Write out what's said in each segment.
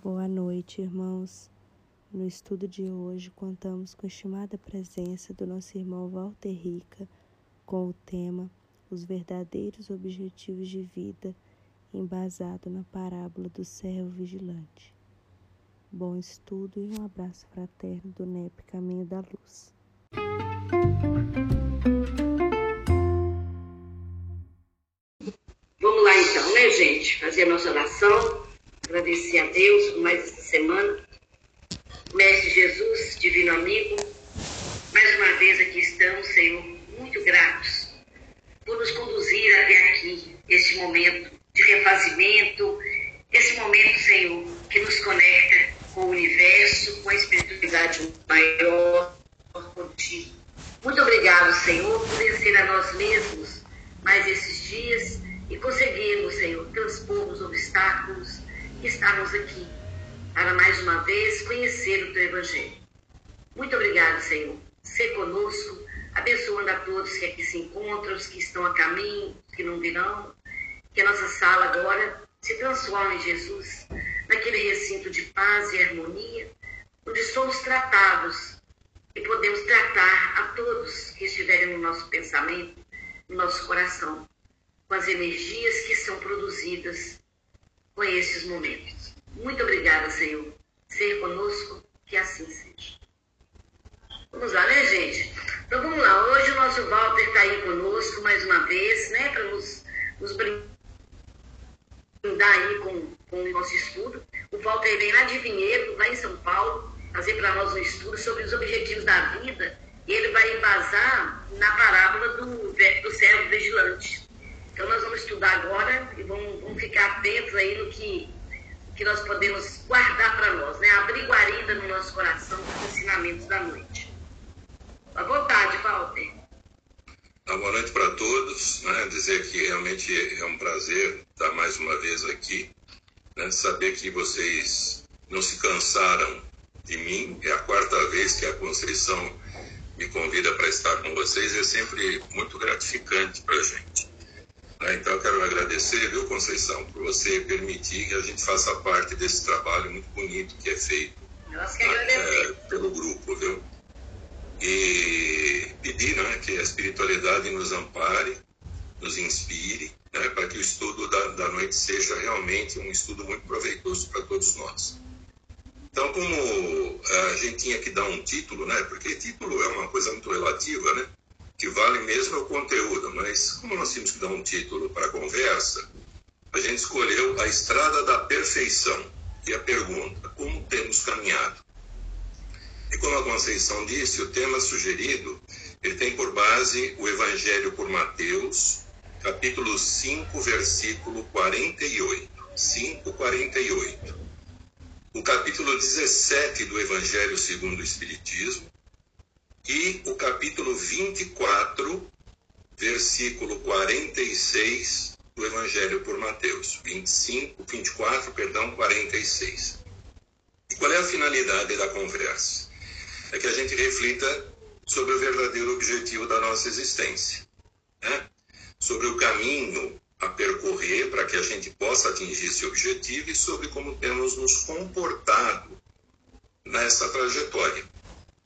Boa noite, irmãos. No estudo de hoje, contamos com a estimada presença do nosso irmão Walter Rica com o tema Os verdadeiros objetivos de vida, embasado na parábola do servo vigilante. Bom estudo e um abraço fraterno do NEP Caminho da Luz. Vamos lá então, né, gente? Fazer a nossa oração agradecer a Deus por mais esta semana. Mestre Jesus, divino amigo, mais uma vez aqui estamos, Senhor, muito gratos por nos conduzir até aqui, esse momento de refazimento, esse momento, Senhor, que nos conecta com o universo, com a espiritualidade maior contigo. Muito obrigado, Senhor, por vencer a nós mesmos mais esses dias e conseguirmos, Senhor, transpor os obstáculos, estarmos aqui para mais uma vez conhecer o Teu Evangelho. Muito obrigado, Senhor. Ser conosco, abençoando a todos que aqui se encontram, os que estão a caminho, os que não virão. Que a nossa sala agora se transforme em Jesus, naquele recinto de paz e harmonia, onde somos tratados e podemos tratar a todos que estiverem no nosso pensamento, no nosso coração, com as energias que são produzidas com esses momentos. Muito obrigada, Senhor. Ser conosco, que assim seja. Vamos lá, né, gente? Então vamos lá. Hoje o nosso Walter está aí conosco mais uma vez, né, para nos, nos brindar aí com, com o nosso estudo. O Walter vem lá de Vinhedo, lá em São Paulo, fazer para nós um estudo sobre os objetivos da vida. E ele vai embasar na parábola do, do servo vigilante. Então nós vamos estudar agora e vamos, vamos ficar atentos aí no que, que nós podemos guardar para nós, né? Abrir guarida no nosso coração com os ensinamentos da noite. À vontade, Walter. Ah, boa noite para todos. Né? Dizer que realmente é um prazer estar mais uma vez aqui. Né? Saber que vocês não se cansaram de mim. É a quarta vez que a Conceição me convida para estar com vocês. É sempre muito gratificante para a gente. Né? Então, eu quero agradecer, viu, Conceição, por você permitir que a gente faça parte desse trabalho muito bonito que é feito Nós que é, pelo grupo, viu? E pedir né, que a espiritualidade nos ampare, nos inspire, né, para que o estudo da, da noite seja realmente um estudo muito proveitoso para todos nós. Então, como a gente tinha que dar um título, né? Porque título é uma coisa muito relativa, né? Que vale mesmo é o conteúdo, mas como nós tínhamos que dar um título para a conversa, a gente escolheu a estrada da perfeição. E a pergunta, como temos caminhado? E como a Conceição disse, o tema sugerido, ele tem por base o Evangelho por Mateus, capítulo 5, versículo 48. 5, 48. O capítulo 17 do Evangelho segundo o Espiritismo, e o capítulo 24, versículo 46 do Evangelho por Mateus. 25, 24, perdão, 46. E qual é a finalidade da conversa? É que a gente reflita sobre o verdadeiro objetivo da nossa existência, né? sobre o caminho a percorrer para que a gente possa atingir esse objetivo e sobre como temos nos comportado nessa trajetória.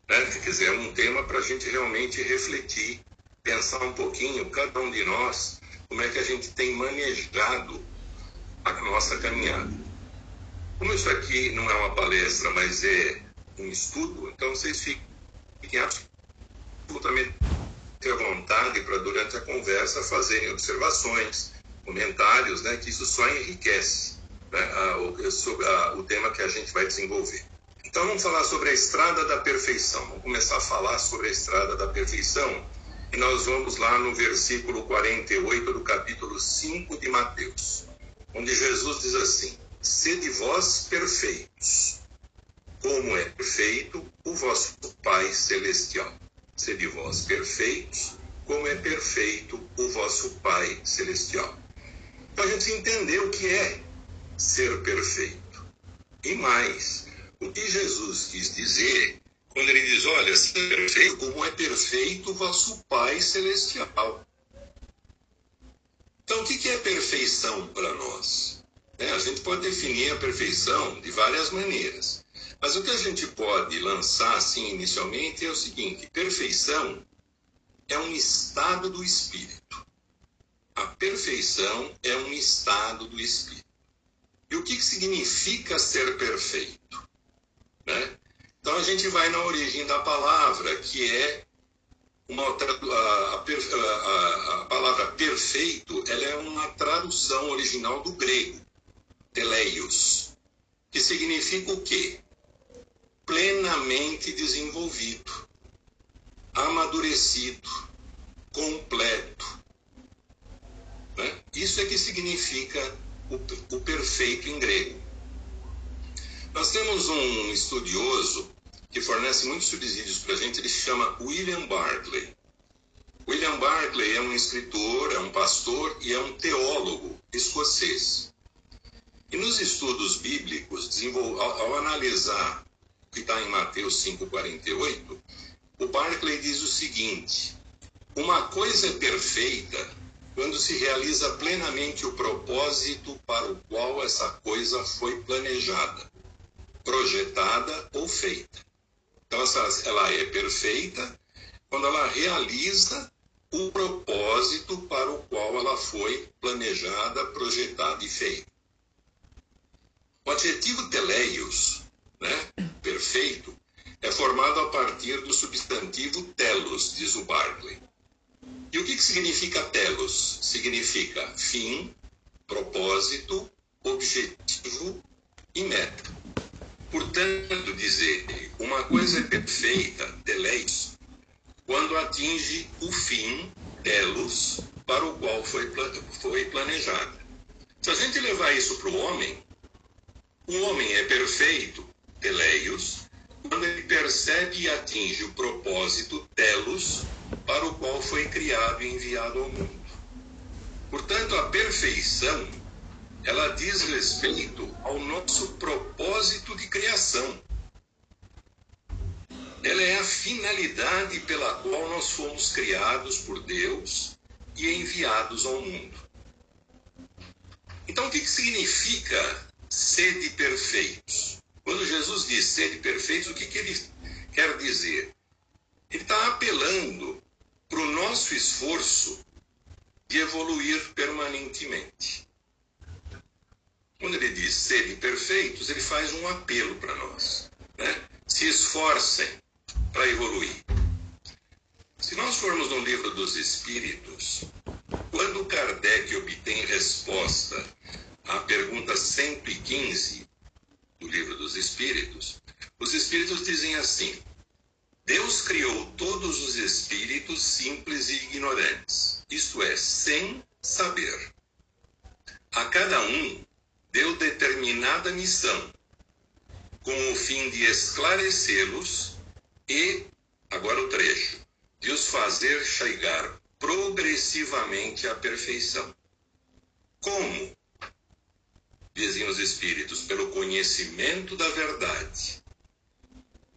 Né? Quer dizer, é um tema para a gente realmente refletir, pensar um pouquinho, cada um de nós, como é que a gente tem manejado a nossa caminhada. Como isso aqui não é uma palestra, mas é um estudo, então vocês fiquem absolutamente à vontade para, durante a conversa, fazerem observações, comentários, né, que isso só enriquece né, a, a, o tema que a gente vai desenvolver. Então vamos falar sobre a estrada da perfeição. Vamos começar a falar sobre a estrada da perfeição e nós vamos lá no versículo 48 do capítulo 5 de Mateus, onde Jesus diz assim: Sede vós perfeitos, como é perfeito o vosso Pai celestial. Sede vós perfeitos, como é perfeito o vosso Pai celestial. Então a gente entender o que é ser perfeito. E mais, o que Jesus quis dizer quando ele diz: Olha, seja perfeito como é perfeito o vosso Pai Celestial. Então, o que é perfeição para nós? É, a gente pode definir a perfeição de várias maneiras. Mas o que a gente pode lançar assim inicialmente é o seguinte: perfeição é um estado do espírito. A perfeição é um estado do espírito. E o que significa ser perfeito? Né? Então a gente vai na origem da palavra, que é uma a, a, a, palavra perfeito, ela é uma tradução original do grego, teleios, que significa o quê? Plenamente desenvolvido, amadurecido, completo. Né? Isso é que significa o, o perfeito em grego. Nós temos um estudioso que fornece muitos subsídios para a gente, ele chama William Barclay. William Barclay é um escritor, é um pastor e é um teólogo escocês. E nos estudos bíblicos, ao, ao analisar o que está em Mateus 5,48, o Barclay diz o seguinte: uma coisa é perfeita quando se realiza plenamente o propósito para o qual essa coisa foi planejada, projetada ou feita. Então, ela é perfeita quando ela realiza o propósito para o qual ela foi planejada, projetada e feita. O adjetivo teleios, né, perfeito, é formado a partir do substantivo telos, diz o Barclay. E o que, que significa telos? Significa fim, propósito, objetivo e meta. Portanto, dizer uma coisa é perfeita, teleios, quando atinge o fim, telos, para o qual foi, foi planejada. Se a gente levar isso para o homem, o homem é perfeito, teleios, quando ele percebe e atinge o propósito, telos, para o qual foi criado e enviado ao mundo. Portanto, a perfeição, ela diz respeito ao nosso propósito de criação. Ela é a finalidade pela qual nós fomos criados por Deus e enviados ao mundo. Então, o que, que significa sede perfeitos? Quando Jesus diz sede perfeitos, o que, que ele quer dizer? Ele está apelando para o nosso esforço de evoluir permanentemente. Quando ele diz serem perfeitos, ele faz um apelo para nós. Né? Se esforcem para evoluir. Se nós formos no livro dos Espíritos, quando Kardec obtém resposta à pergunta 115 do livro dos Espíritos, os Espíritos dizem assim: Deus criou todos os espíritos simples e ignorantes, isto é, sem saber. A cada um deu determinada missão, com o fim de esclarecê-los e, agora o trecho, de os fazer chegar progressivamente à perfeição. Como? Dizem os Espíritos, pelo conhecimento da verdade.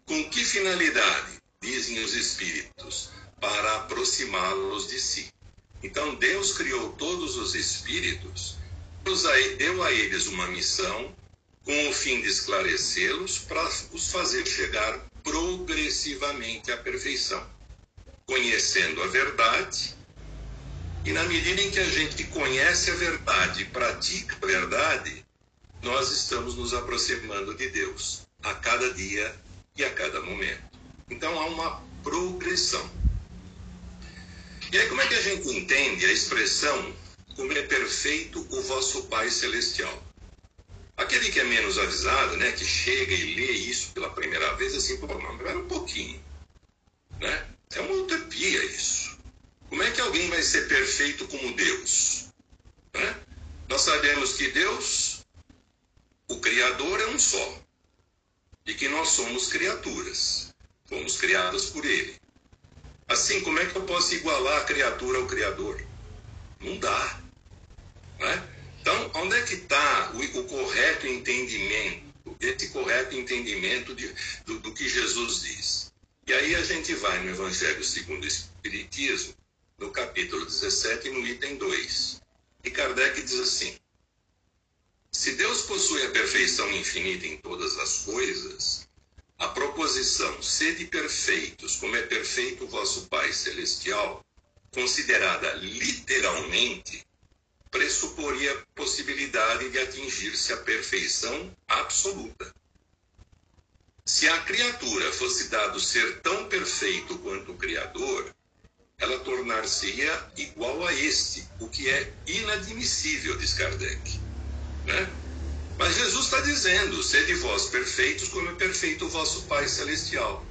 Com que finalidade? dizem os espíritos, para aproximá-los de si. Então Deus criou todos os espíritos, deu a eles uma missão com o fim de esclarecê-los para os fazer chegar progressivamente à perfeição, conhecendo a verdade. E na medida em que a gente conhece a verdade pratica a verdade, nós estamos nos aproximando de Deus a cada dia e a cada momento. Então há uma progressão. E aí, como é que a gente entende a expressão como é perfeito o vosso Pai Celestial? Aquele que é menos avisado, né, que chega e lê isso pela primeira vez, assim, pô, não, espera um pouquinho. Né? É uma utopia isso. Como é que alguém vai ser perfeito como Deus? Né? Nós sabemos que Deus, o Criador, é um só. E que nós somos criaturas. Fomos criados por Ele. Assim, como é que eu posso igualar a criatura ao Criador? Não dá. Né? Então, onde é que está o, o, correto entendimento, esse correto entendimento de, do, do que Jesus diz? E aí a gente vai no Evangelho segundo o Espiritismo, no capítulo 17, no item 2. E Kardec diz assim: Se Deus possui a perfeição infinita em todas as coisas, a proposição sede perfeitos, como é perfeito o vosso Pai Celestial, considerada literalmente, pressuporia a possibilidade de atingir-se a perfeição absoluta. Se a criatura fosse dado ser tão perfeito quanto o Criador, ela tornar-se-ia igual a este, o que é inadmissível, diz Kardec. Né? Mas Jesus está dizendo: sede vós perfeitos, como é perfeito o vosso Pai Celestial.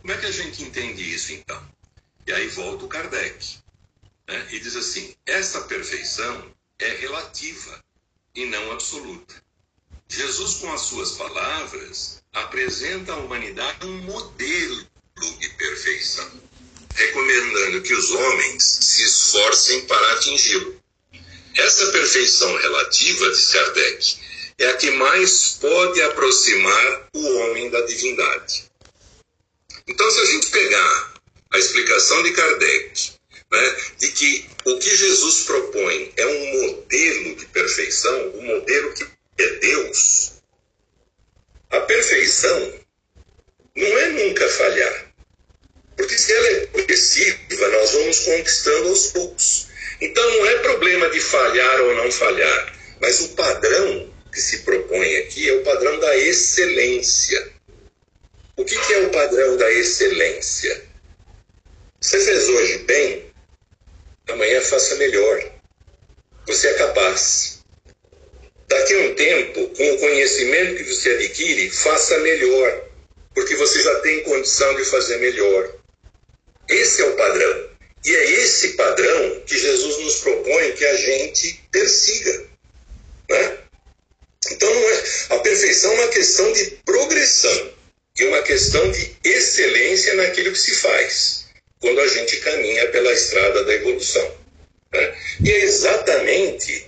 Como é que a gente entende isso então? E aí volta o Kardec né? e diz assim: essa perfeição é relativa e não absoluta. Jesus, com as suas palavras, apresenta à humanidade um modelo de perfeição, recomendando que os homens se esforcem para atingi-lo. Essa perfeição relativa, diz Kardec, é a que mais pode aproximar o homem da divindade. Então, se a gente pegar a explicação de Kardec, né, de que o que Jesus propõe é um modelo de perfeição, um modelo que é Deus, a perfeição não é nunca falhar. Porque se ela é progressiva, nós vamos conquistando aos poucos. Então não é problema de falhar ou não falhar, mas o padrão que se propõe aqui é o padrão da excelência. O que, que é o padrão da excelência? Você fez hoje bem, amanhã faça melhor. Você é capaz. Daqui a um tempo, com o conhecimento que você adquire, faça melhor, porque você já tem condição de fazer melhor. Esse é o padrão. E é esse padrão que Jesus nos propõe que a gente persiga. Né? Então, é, a perfeição é uma questão de progressão e uma questão de excelência naquilo que se faz, quando a gente caminha pela estrada da evolução. Né? E é exatamente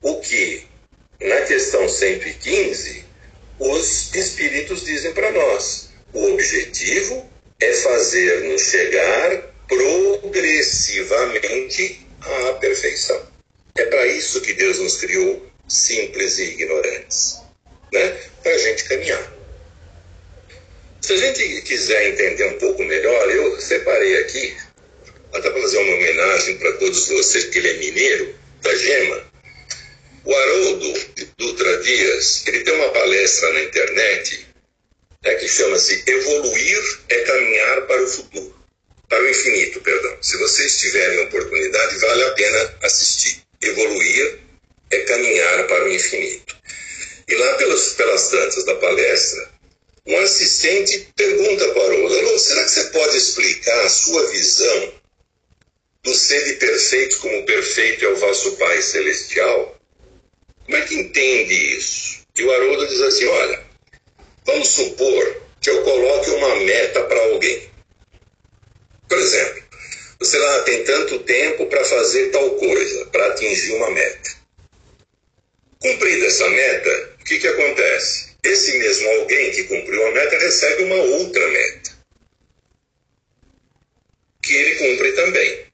o que, na questão 115, os espíritos dizem para nós. O objetivo é fazer-nos chegar progressivamente à perfeição. É para isso que Deus nos criou simples e ignorantes, né? para a gente caminhar. Se a gente quiser entender um pouco melhor, eu separei aqui, até para fazer uma homenagem para todos vocês, que ele é mineiro, da Gema. O Haroldo Dutra Dias, ele tem uma palestra na internet é, que chama-se Evoluir é Caminhar para o Futuro, para o Infinito, perdão. Se vocês tiverem oportunidade, vale a pena assistir. Evoluir é caminhar para o infinito. E lá pelas, pelas tantas da palestra, um assistente pergunta para o Haroldo, será que você pode explicar a sua visão do ser perfeito como perfeito é o vosso Pai Celestial? Como é que entende isso? E o Haroldo diz assim, olha, vamos supor que eu coloque uma meta para alguém. Por exemplo, você lá tem tanto tempo para fazer tal coisa, para atingir uma meta. Cumprida essa meta, o que, que acontece? Esse mesmo alguém que cumpriu a meta recebe uma outra meta, que ele cumpre também.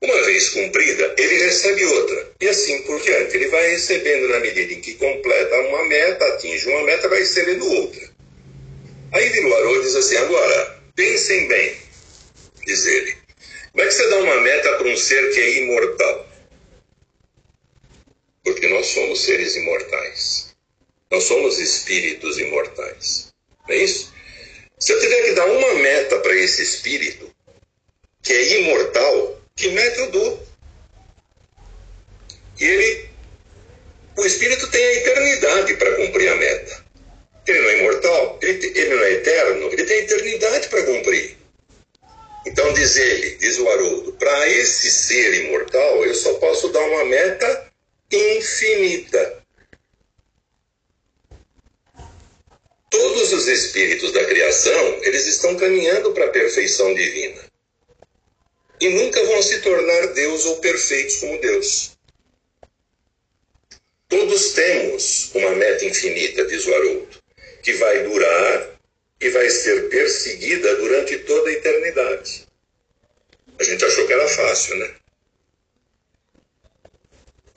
Uma vez cumprida, ele recebe outra, e assim por diante. Ele vai recebendo na medida em que completa uma meta, atinge uma meta, vai recebendo outra. Aí Viluarô diz assim: agora, pensem bem, diz ele. Como é que você dá uma meta para um ser que é imortal? porque nós somos seres imortais. Nós somos espíritos imortais. Não é isso? Se eu tiver que dar uma meta para esse espírito, que é imortal, que meta eu dou? E ele, o espírito tem a eternidade para cumprir a meta. Ele não é imortal, ele, ele não é eterno, ele tem a eternidade para cumprir. Então diz ele, diz o Haroldo, para esse ser imortal eu só posso dar uma meta infinita. Todos os espíritos da criação, eles estão caminhando para a perfeição divina. E nunca vão se tornar Deus ou perfeitos como Deus. Todos temos uma meta infinita, diz o Haroldo, que vai durar e vai ser perseguida durante toda a eternidade. A gente achou que era fácil, né?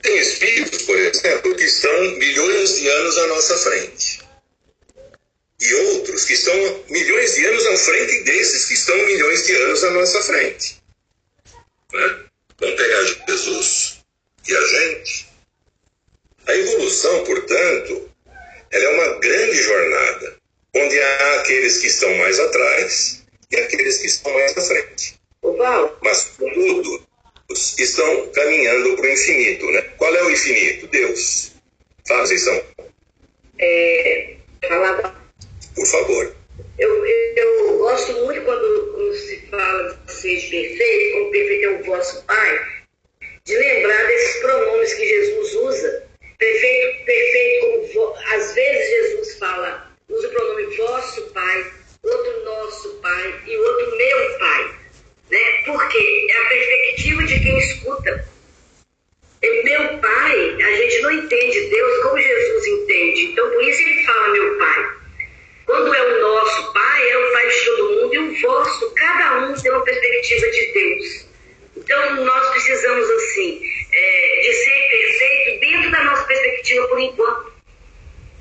Tem espíritos, por exemplo, que estão milhões de anos à nossa frente. E outros que estão milhões de anos à frente desses que estão milhões de anos à nossa frente. Né? Vamos pegar Jesus e a gente. A evolução, portanto, ela é uma grande jornada, onde há aqueles que estão mais atrás e aqueles que estão mais à frente. Mas, contudo, estão caminhando para o infinito. Né? Qual é o infinito? Deus. Fala, são. É, Por favor. Eu, eu, gosto muito quando, quando se fala de ser perfeito, como perfeito é o vosso Pai, de lembrar desses pronomes que Jesus usa. Perfeito, perfeito, como às vezes Jesus fala, usa o pronome vosso Pai, outro nosso Pai e outro meu Pai. Né? Porque é a perspectiva de quem escuta. E meu pai, a gente não entende Deus como Jesus entende. Então, por isso ele fala meu pai. Quando é o nosso pai, é o pai de todo mundo, e o vosso, cada um tem uma perspectiva de Deus. Então, nós precisamos, assim, é, de ser perfeito dentro da nossa perspectiva por enquanto.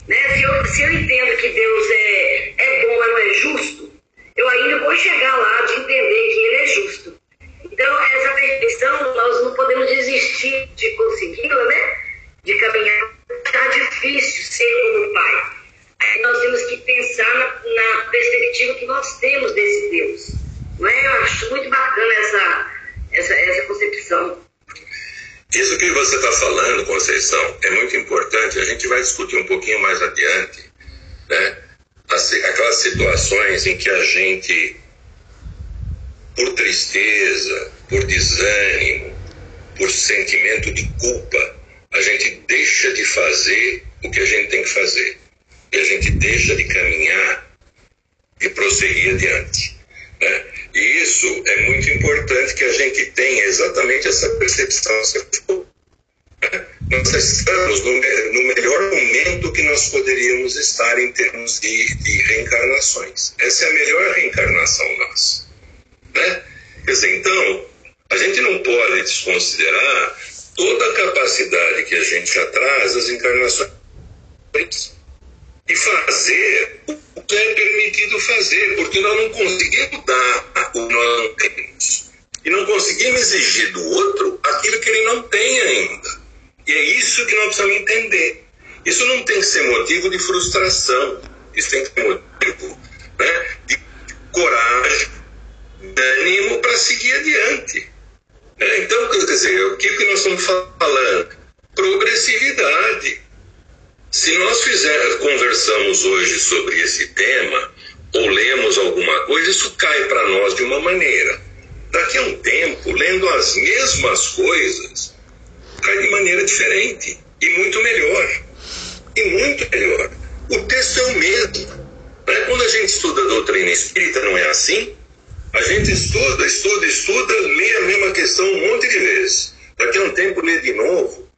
Né? Se, eu, se eu entendo que Deus é, é bom, não é justo, eu ainda vou chegar lá de entender que ele é justo. Então, essa perfeição, nós não podemos desistir de consegui-la, né? De caminhar. Está difícil ser como Pai. Aí nós temos que pensar na, na, perspectiva que nós temos desse Deus. Não é? Eu acho muito bacana essa, essa, essa concepção. Isso que você está falando, Conceição, é muito importante. A gente vai discutir um pouquinho mais adiante, né? aquelas situações em que a gente, por tristeza, por desânimo, por sentimento de culpa, a gente deixa de fazer o que a gente tem que fazer. E a gente deixa de caminhar e prosseguir adiante. Né? E isso é muito importante que a gente tenha exatamente essa percepção. Né? Nós estamos no, no, melhor momento que nós poderíamos estar em termos de, de reencarnações. Essa é a melhor reencarnação nossa. Né? Quer dizer, então, a gente não pode desconsiderar toda a capacidade que a gente já traz das encarnações e fazer o que é permitido fazer, porque nós não conseguimos dar o que nós não temos. E não conseguimos exigir do outro aquilo que ele não tem ainda. E é isso que nós precisamos entender. Isso não tem que ser motivo de frustração. Isso tem que ser motivo né, de coragem, de ânimo para seguir adiante. É, então, quer dizer, o que, que nós estamos falando? Progressividade. Se nós fizer, conversamos hoje sobre esse tema, ou lemos alguma coisa, isso cai para nós de uma maneira. Daqui a um tempo, lendo as mesmas coisas, de maneira diferente e muito melhor. E muito melhor. O texto é o mesmo. Né? Quando a gente estuda a doutrina espírita, não é assim? A gente estuda, estuda, estuda, lê a mesma questão um monte de vezes. Daqui a um tempo lê de novo.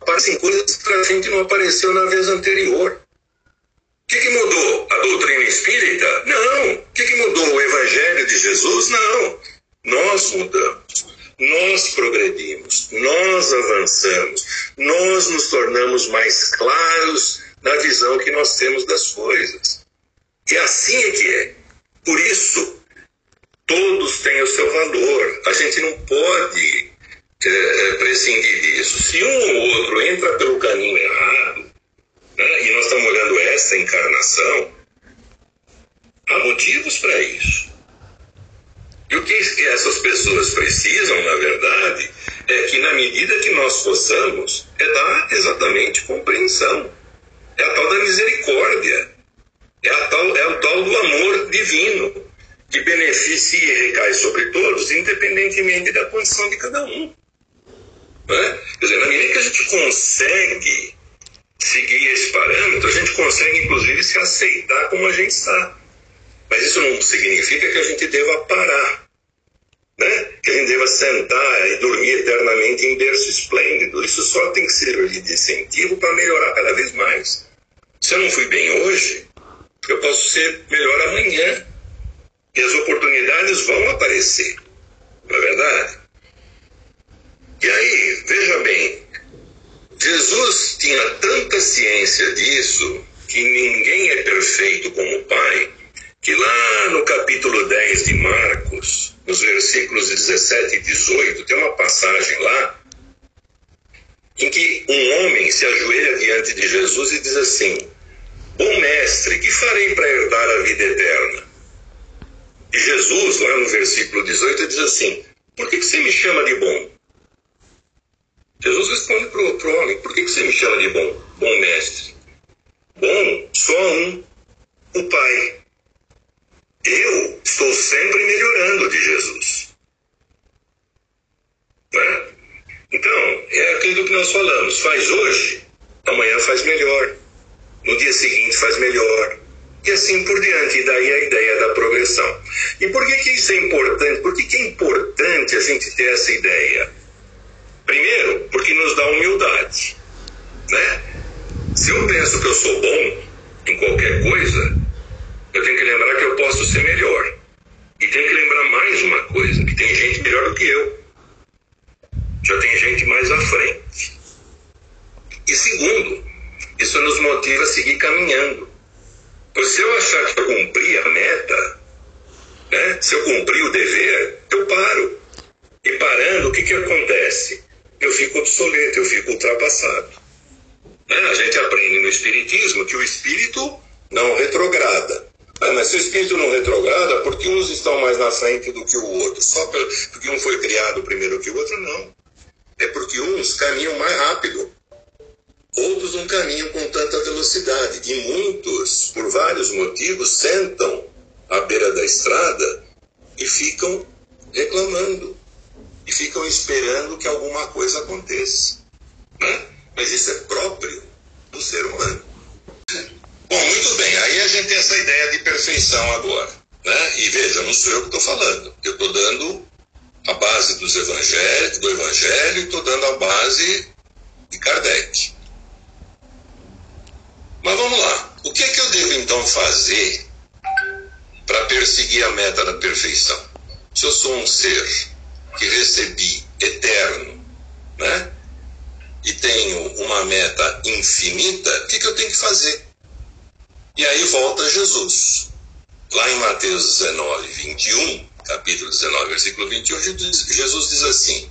Aparecem coisas que a gente não apareceu na vez anterior. O que, que mudou? A doutrina espírita? Não. O que, que mudou? O evangelho de Jesus? Não. Nós mudamos nós progredimos, nós avançamos, nós nos tornamos mais claros na visão que nós temos das coisas. E assim é que é. Por isso, todos têm o seu valor. A gente não pode é, prescindir disso. Se um ou outro entra pelo caminho errado, né, e nós estamos olhando essa encarnação, há motivos para isso. E o que essas pessoas precisam, na verdade, é que na medida que nós possamos, é dar exatamente compreensão. É a tal da misericórdia. É, a tal, é o tal do amor divino, que beneficia e recai sobre todos, independentemente da condição de cada um. Né? Quer dizer, na medida que a gente consegue seguir esse parâmetro, a gente consegue, inclusive, se aceitar como a gente está. Mas isso não significa que a gente deva parar, né? que a gente deva sentar e dormir eternamente em berço esplêndido. Isso só tem que servir de incentivo para melhorar cada vez mais. Se eu não fui bem hoje, eu posso ser melhor amanhã. E as oportunidades vão aparecer. Não é verdade? E aí, veja bem, Jesus tinha tanta ciência disso que ninguém é perfeito como o Pai, que lá no capítulo 10 de Marcos, nos versículos 17 e 18, tem uma passagem lá em que um homem se ajoelha diante de Jesus e diz assim: Bom mestre, que farei para herdar a vida eterna? E Jesus, lá no versículo 18, diz assim: Por que, que você me chama de bom? Jesus responde para o homem: Por que, que você me chama de bom? Bom mestre. Bom, só um, o Pai. Eu estou sempre melhorando de Jesus. Né? Então, é aquilo que nós falamos: faz hoje, amanhã faz melhor, no dia seguinte faz melhor, e assim por diante. E daí a ideia da progressão. E por que, que isso é importante? Por que, que é importante a gente ter essa ideia? Primeiro, porque nos dá humildade. Né? Se eu penso que eu sou bom em qualquer coisa, eu tenho que lembrar que eu posso ser melhor. E tenho que lembrar mais uma coisa, que tem gente melhor do que eu. Já tem gente mais à frente. E segundo, isso nos motiva a seguir caminhando. Pois se eu achar que eu cumpri a meta, né, se eu cumpri o dever, eu paro. E parando, o que, que acontece? Eu fico obsoleto, eu fico ultrapassado. Né? A gente aprende no Espiritismo que o espírito não retrograda. Ah, mas se o espírito não retrograda, porque uns estão mais na frente do que o outro? Só porque um foi criado primeiro que o outro? Não. É porque uns caminham mais rápido, outros não caminham com tanta velocidade. E muitos, por vários motivos, sentam à beira da estrada e ficam reclamando. E ficam esperando que alguma coisa aconteça. Né? Mas isso é próprio do ser humano. Bom, muito bem. Aí a gente tem essa ideia de perfeição agora. Né? E veja, não sou eu que estou falando. Eu estou dando a base dos evangelhos, do evangelho e estou dando a base de Kardec. Mas vamos lá. O que é que eu devo então fazer para perseguir a meta da perfeição? Se eu sou um ser que recebi eterno, né? E tenho uma meta infinita, o que, que eu tenho que fazer? E aí volta Jesus. Lá em Mateus 19, 21, capítulo 19, versículo 21, Jesus diz assim: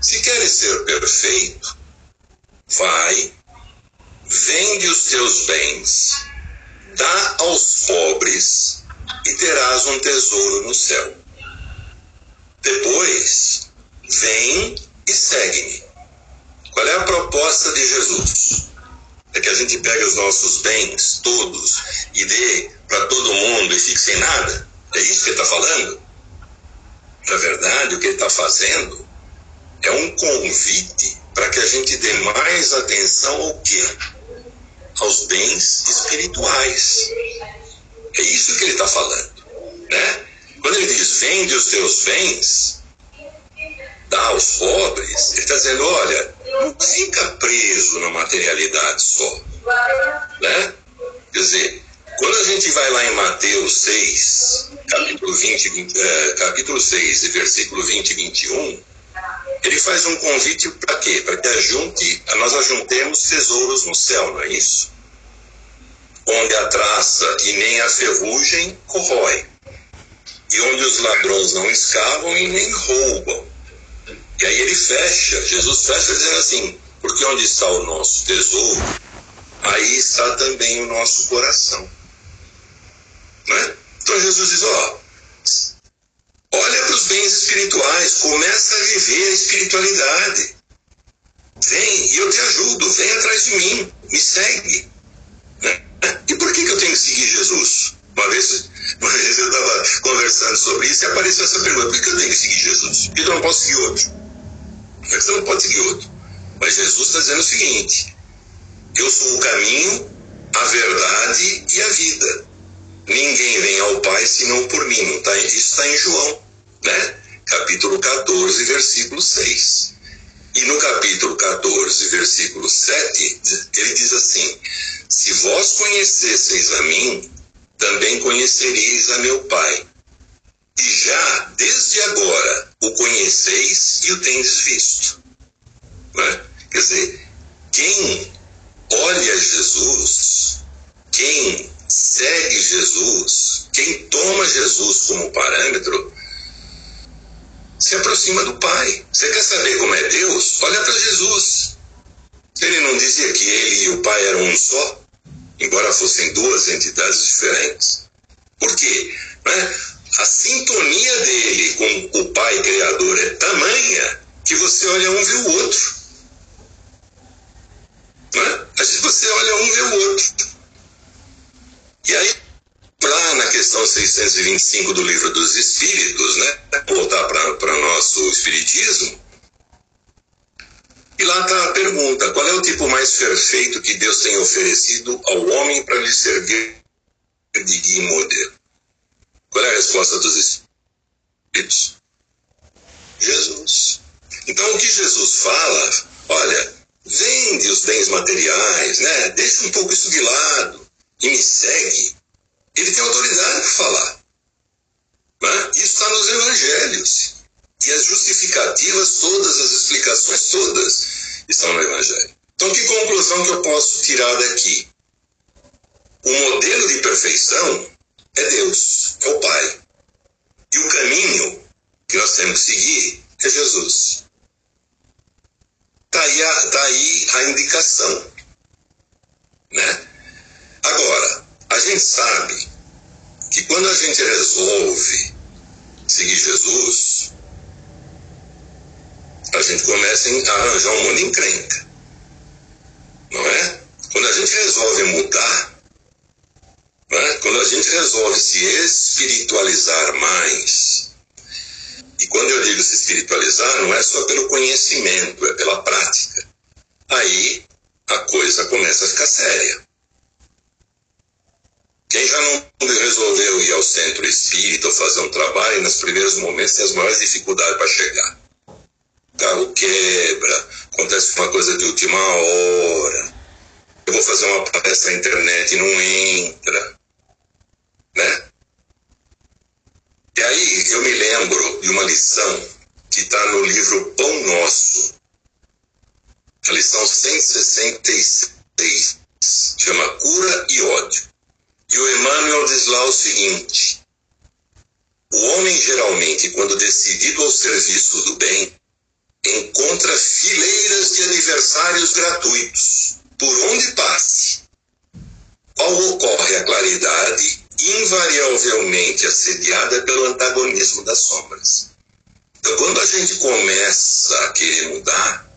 Se queres ser perfeito, vai, vende os teus bens, dá aos pobres e terás um tesouro no céu. Depois, vem e segue-me. Qual é a proposta de Jesus? É que a gente pegue os nossos bens, todos, e dê para todo mundo e fique sem nada? É isso que ele está falando? Na verdade, o que ele está fazendo é um convite para que a gente dê mais atenção ao quê? Aos bens espirituais. É isso que ele está falando. Né? Quando ele diz vende os teus bens, dá aos pobres, ele está dizendo, olha, não fica preso na materialidade só. Né? Quer dizer, quando a gente vai lá em Mateus 6, capítulo, 20, 20 é, capítulo 6, versículo 20 e 21, ele faz um convite para quê? Para que ajunte, nós ajuntemos tesouros no céu, não é isso? Onde a traça e nem a ferrugem corrói, e onde os ladrões não escavam e nem roubam. E aí ele fecha, Jesus fecha dizendo assim: porque onde está o nosso tesouro, aí está também o nosso coração. Né? Então Jesus diz: ó, olha para os bens espirituais, começa a viver a espiritualidade. Vem e eu te ajudo, vem atrás de mim, me segue. Né? E por que, que eu tenho que seguir Jesus? Uma vez, uma vez eu estava conversando sobre isso e apareceu essa pergunta: por que eu tenho que seguir Jesus? Porque eu não posso seguir outro. É você não pode seguir outro. Mas Jesus está dizendo o seguinte: eu sou o caminho, a verdade e a vida. Ninguém vem ao Pai senão por mim. Tá, isso está em João, né? capítulo 14, versículo 6. E no capítulo 14, versículo 7, ele diz assim: Se vós conhecesseis a mim, também conhecereis a meu Pai. E já, desde agora, o conheceis e o tendes visto. Né? Quer dizer, quem olha Jesus, quem segue Jesus, quem toma Jesus como parâmetro, se aproxima do Pai. Você quer saber como é Deus? Olha para Jesus. Ele não dizia que ele e o Pai eram um só, embora fossem duas entidades diferentes. Por quê? Né? A sintonia dele com o Pai Criador é tamanha que você olha um vê o outro. Né? Você olha um vê o outro. E aí, lá na questão 625 do livro dos Espíritos, né? voltar para o nosso Espiritismo, e lá está a pergunta: qual é o tipo mais perfeito que Deus tem oferecido ao homem para lhe servir de guia e modelo? Qual é a resposta dos Espíritos? Jesus. Então o que Jesus fala, olha, vende os bens materiais, né? Deixa um pouco isso de lado e me segue. Ele tem autoridade para falar. Né? Isso está nos evangelhos. E as justificativas, todas as explicações, todas estão no evangelho. Então, que conclusão que eu posso tirar daqui? O modelo de perfeição é Deus, é o Pai. E o caminho que nós temos que seguir é Jesus. Está aí, a, tá aí a indicação. Né? Agora, a gente sabe que quando a gente resolve seguir Jesus, a gente começa a arranjar um de encrenca. Não é? Quando a gente resolve mudar, é? quando a gente resolve se espiritualizar mais, e quando eu digo se espiritualizar, não é só pelo conhecimento, é pela prática. Aí a coisa começa a ficar séria. Quem já não resolveu ir ao centro espírita ou fazer um trabalho, nos primeiros momentos tem as maiores dificuldades para chegar. O carro quebra, acontece uma coisa de última hora. Eu vou fazer uma palestra na internet e não entra. Né? E aí eu me lembro de uma lição que está no livro Pão Nosso. A lição 166 chama Cura e Ódio. E o Emmanuel diz lá o seguinte: o homem geralmente, quando decidido ao serviço do bem, encontra fileiras de aniversários gratuitos, por onde passe. Ao ocorre a claridade, invariavelmente assediada pelo antagonismo das sombras. Então, quando a gente começa a querer mudar,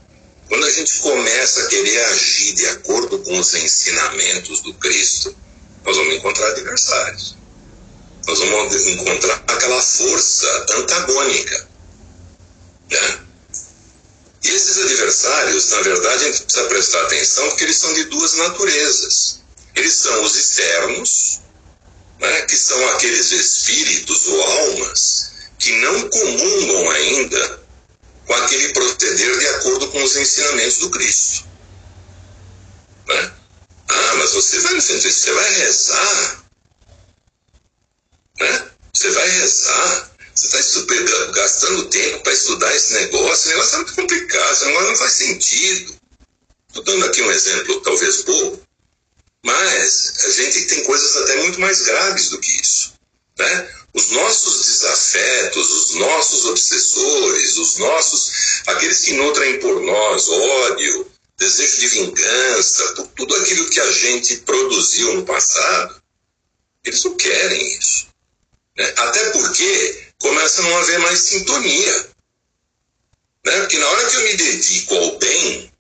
quando a gente começa a querer agir de acordo com os ensinamentos do Cristo, nós vamos encontrar adversários. Nós vamos encontrar aquela força antagônica. Né? E esses adversários, na verdade, a gente precisa prestar atenção porque eles são de duas naturezas. Eles são os externos, né, que são aqueles espíritos ou almas que não comungam ainda com aquele proceder de acordo com os ensinamentos do Cristo. Né? Ah, mas você vai no centro você vai rezar. Né? Você vai rezar. Você está gastando tempo para estudar esse negócio. O negócio é muito complicado, esse negócio não faz sentido. Estou dando aqui um exemplo, talvez bobo, mas a gente tem coisas até muito mais graves do que isso. Né? Os nossos desafetos, os nossos obsessores, os nossos, aqueles que nutrem por nós ódio, desejo de vingança, por tudo aquilo que a gente produziu no passado, eles não querem isso. Né? Até porque começa a não haver mais sintonia. Né? Porque na hora que eu me dedico ao bem,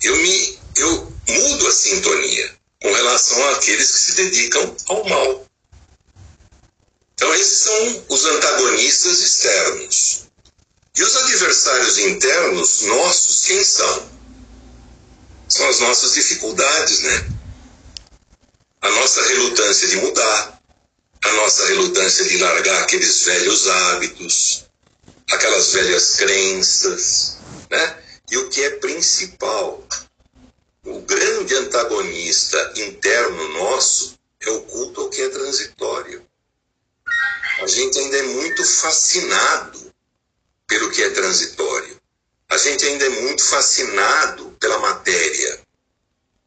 eu, me, eu mudo a sintonia com relação àqueles que se dedicam ao mal. Então, esses são os antagonistas externos. E os adversários internos nossos, quem são? são as nossas dificuldades, né? A nossa relutância de mudar, a nossa relutância de largar aqueles velhos hábitos, aquelas velhas crenças, né? E o que é principal, grande antagonista interno nosso é o culto ao que é transitório. A gente ainda é muito fascinado pelo que é transitório. a gente ainda é muito fascinado pela matéria.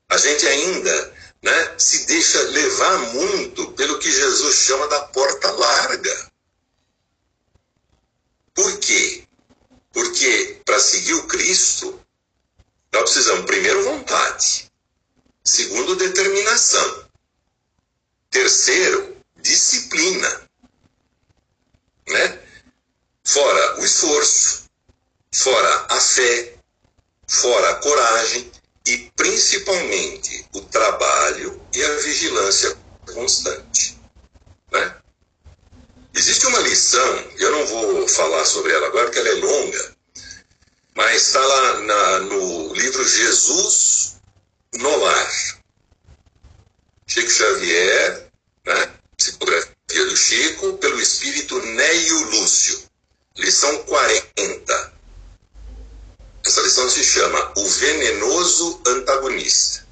A gente ainda né, se deixa levar muito pelo que Jesus chama da porta larga. Por quê? Porque para seguir o Cristo, nós precisamos, primeiro, vontade. Segundo, determinação. Terceiro, disciplina. Né? Fora o esforço, fora a fé, fora a coragem e principalmente o trabalho e a vigilância constante. Né? Existe uma lição, eu não vou falar sobre ela agora porque ela é longa, mas está lá na, no livro Jesus no Lar. Chico Xavier, né? psicografia do Chico, pelo espírito Neio Lúcio. Lição 40. Essa lição se chama O Venenoso Antagonista.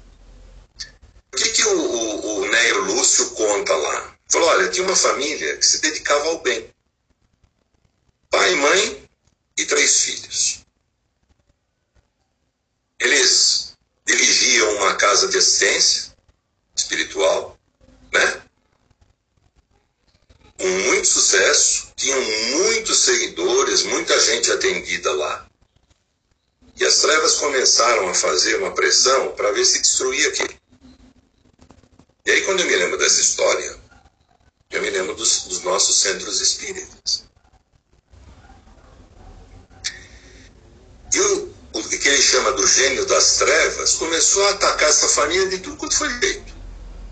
O que, que o, o, o Neio Lúcio conta lá? Falou: olha, tinha uma família que se dedicava ao bem. Pai, mãe e três filhos. Eles dirigiam uma casa de assistência espiritual, né? Com muito sucesso, tinham muitos seguidores, muita gente atendida lá. E as trevas começaram a fazer uma pressão para ver se destruía aquilo. E aí, quando eu me lembro dessa história, eu me lembro dos, dos nossos centros espíritas. E o, que ele chama do gênio das trevas começou a atacar essa família de tudo quanto foi jeito.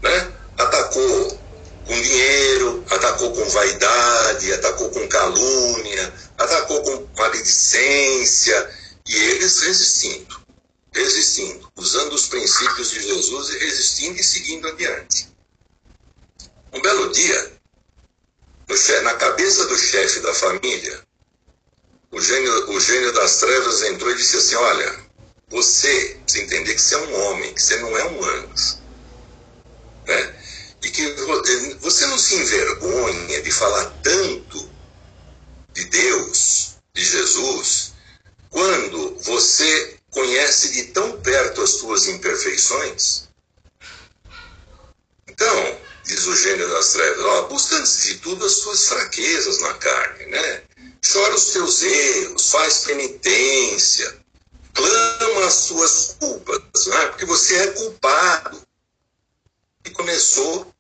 Né? Atacou com dinheiro, atacou com vaidade, atacou com calúnia, atacou com maledicência, e eles resistindo, resistindo, usando os princípios de Jesus e resistindo e seguindo adiante. Um belo dia, na cabeça do chefe da família, o gênio, o gênio das trevas entrou e disse assim: Olha, você precisa entender que você é um homem, que você não é um anjo. Né? E que você não se envergonha de falar tanto de Deus, de Jesus, quando você conhece de tão perto as tuas imperfeições. Então, diz o gênio das trevas, ó, busca antes de tudo as tuas fraquezas na carne, né? Chora os teus erros, faz penitência, clama as tuas culpas, né? porque você é culpado. E começou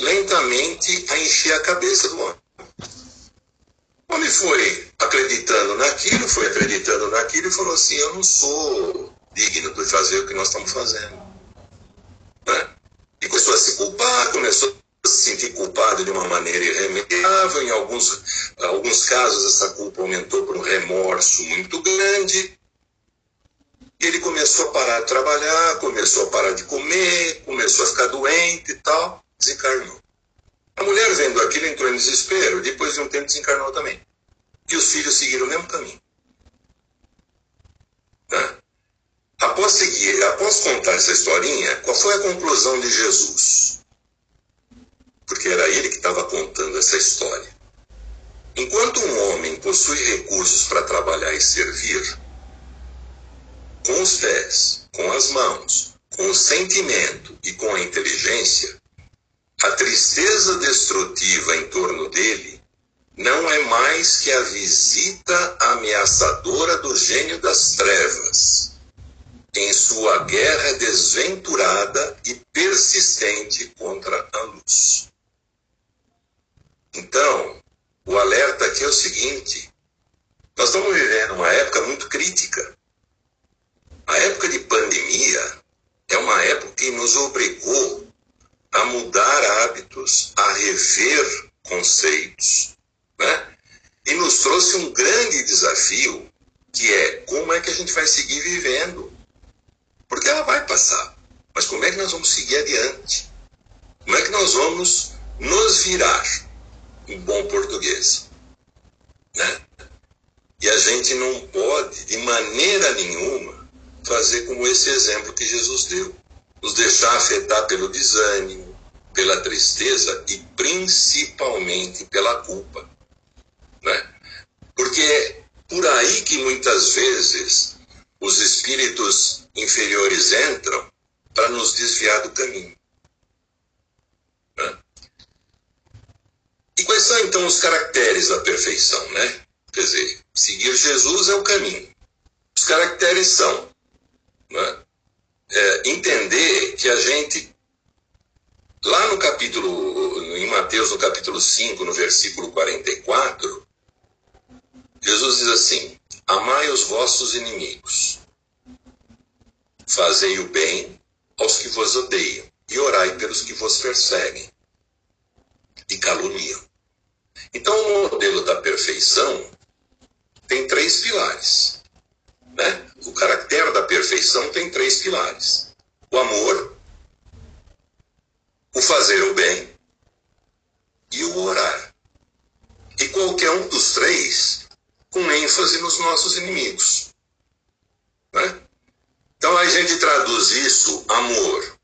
lentamente a encher a cabeça do homem. O homem foi acreditando naquilo, foi acreditando naquilo e falou assim: Eu não sou digno de fazer o que nós estamos fazendo. Né? E começou a se culpar, começou se sentir culpado de uma maneira irremediável. Em alguns, alguns casos, essa culpa aumentou por um remorso muito grande. Ele começou a parar de trabalhar, começou a parar de comer, começou a ficar doente e tal, desencarnou. A mulher, vendo aquilo, entrou em desespero. Depois de um tempo, desencarnou também. E os filhos seguiram o mesmo caminho. Tá? Após, seguir, após contar essa historinha, qual foi a conclusão de Jesus? Porque era ele que estava contando essa história. Enquanto um homem possui recursos para trabalhar e servir, com os pés, com as mãos, com o sentimento e com a inteligência, a tristeza destrutiva em torno dele não é mais que a visita ameaçadora do gênio das trevas, em sua guerra desventurada e persistente contra a luz. Então, o alerta aqui é o seguinte: nós estamos vivendo uma época muito crítica. A época de pandemia é uma época que nos obrigou a mudar hábitos, a rever conceitos, né? E nos trouxe um grande desafio, que é como é que a gente vai seguir vivendo? Porque ela vai passar, mas como é que nós vamos seguir adiante? Como é que nós vamos nos virar, em bom português? Né? E a gente não pode, de maneira nenhuma, fazer como esse exemplo que Jesus deu. Nos deixar afetar pelo desânimo, pela tristeza e principalmente pela culpa. Né? Porque por aí que muitas vezes os espíritos inferiores entram para nos desviar do caminho. E quais são então os caracteres da perfeição, né? Quer dizer, seguir Jesus é o caminho. Os caracteres são né? é, entender que a gente, lá no capítulo, em Mateus, no capítulo 5, no versículo 44, Jesus diz assim: Amai os vossos inimigos, fazei o bem aos que vos odeiam, e orai pelos que vos perseguem e caluniam. Então, o modelo da perfeição tem três pilares. Né? O caractere da perfeição tem três pilares: o amor, o fazer o bem e o orar. E qualquer um dos três com ênfase nos nossos inimigos. Né? Então a gente traduz isso, amor,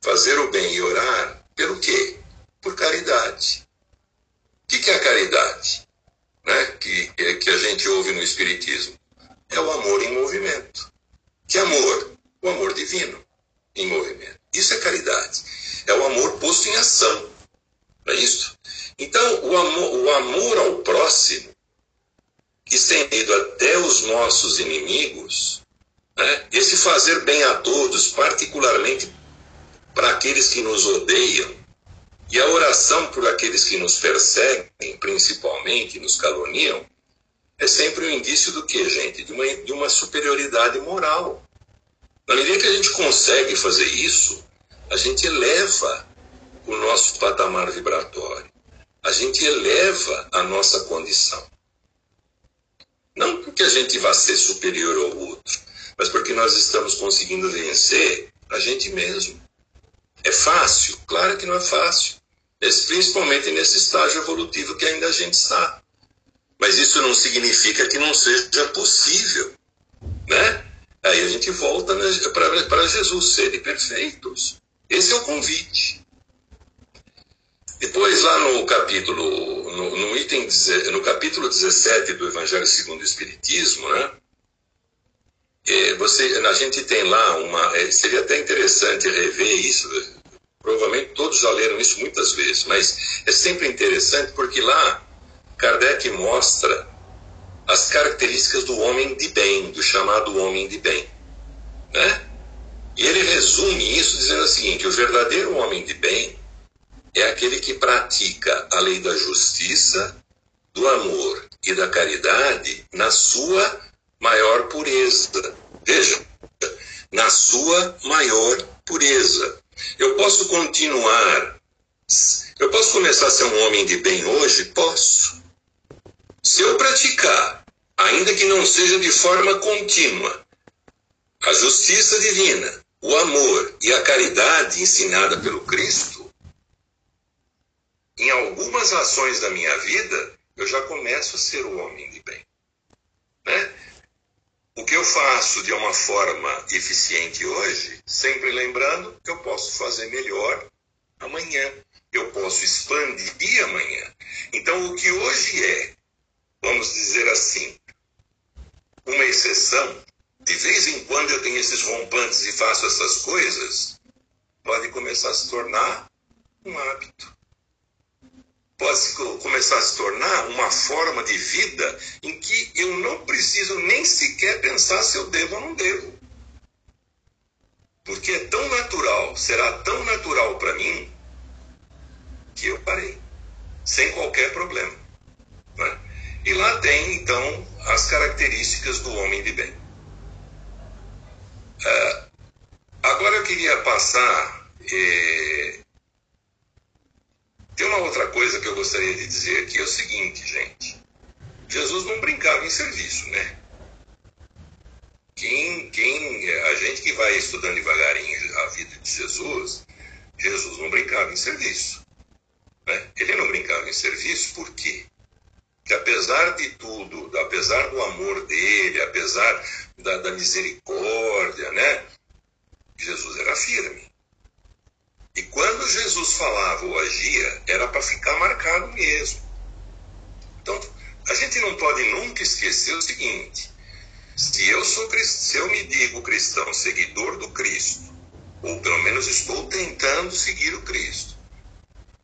fazer o bem e orar, pelo quê? Por caridade. O que, é a caridade? Né? Que, que a gente ouve no Espiritismo. É o amor em movimento. Que amor? O amor divino em movimento. Isso é caridade. É o amor posto em ação. Não é isso? Então, o amor, o amor ao próximo, estendido até os nossos inimigos, né? esse fazer bem a todos, particularmente para aqueles que nos odeiam, e a oração por aqueles que nos perseguem, principalmente, nos caluniam, é sempre um indício do que, gente? De uma, de uma superioridade moral. Na medida que a gente consegue fazer isso, a gente eleva o nosso patamar vibratório. A gente eleva a nossa condição. Não porque a gente vá ser superior ao outro, mas porque nós estamos conseguindo vencer a gente mesmo. É fácil? Claro que não é fácil. Principalmente nesse estágio evolutivo que ainda a gente está. Mas isso não significa que não seja possível, né? Aí a gente volta para Jesus, serem perfeitos. Esse é o convite. Depois, lá no capítulo, no, no, item, no capítulo 17 do Evangelho segundo o Espiritismo, né? É, você, a gente tem lá uma. É, seria até interessante rever isso Provavelmente todos já leram isso muitas vezes, mas é sempre interessante porque lá Kardec mostra as características do homem de bem, do chamado homem de bem. Né? E ele resume isso dizendo o seguinte: o verdadeiro homem de bem é aquele que pratica a lei da justiça, do amor e da caridade na sua maior pureza. Vejam, na sua maior pureza. Eu posso continuar. Eu posso começar a ser um homem de bem hoje? Posso. Se eu praticar, ainda que não seja de forma contínua, a justiça divina, o amor e a caridade ensinada pelo Cristo, em algumas ações da minha vida, eu já começo a ser o homem de bem. Né? O que eu faço de uma forma eficiente hoje, sempre lembrando que eu posso fazer melhor amanhã, eu posso expandir amanhã. Então, o que hoje é, vamos dizer assim, uma exceção, de vez em quando eu tenho esses rompantes e faço essas coisas, pode começar a se tornar um hábito pode começar a se tornar uma forma de vida em que eu não preciso nem sequer pensar se eu devo ou não devo. Porque é tão natural, será tão natural para mim, que eu parei, sem qualquer problema. Né? E lá tem, então, as características do homem de bem. Uh, agora eu queria passar eh, tem uma outra coisa que eu gostaria de dizer aqui, é o seguinte, gente. Jesus não brincava em serviço, né? Quem, quem, a gente que vai estudando devagarinho a vida de Jesus, Jesus não brincava em serviço. Né? Ele não brincava em serviço por quê? Que apesar de tudo, apesar do amor dele, apesar da, da misericórdia, né? Jesus era firme. E quando Jesus falava ou agia, era para ficar marcado mesmo. Então, a gente não pode nunca esquecer o seguinte: se eu sou se eu me digo cristão, seguidor do Cristo, ou pelo menos estou tentando seguir o Cristo,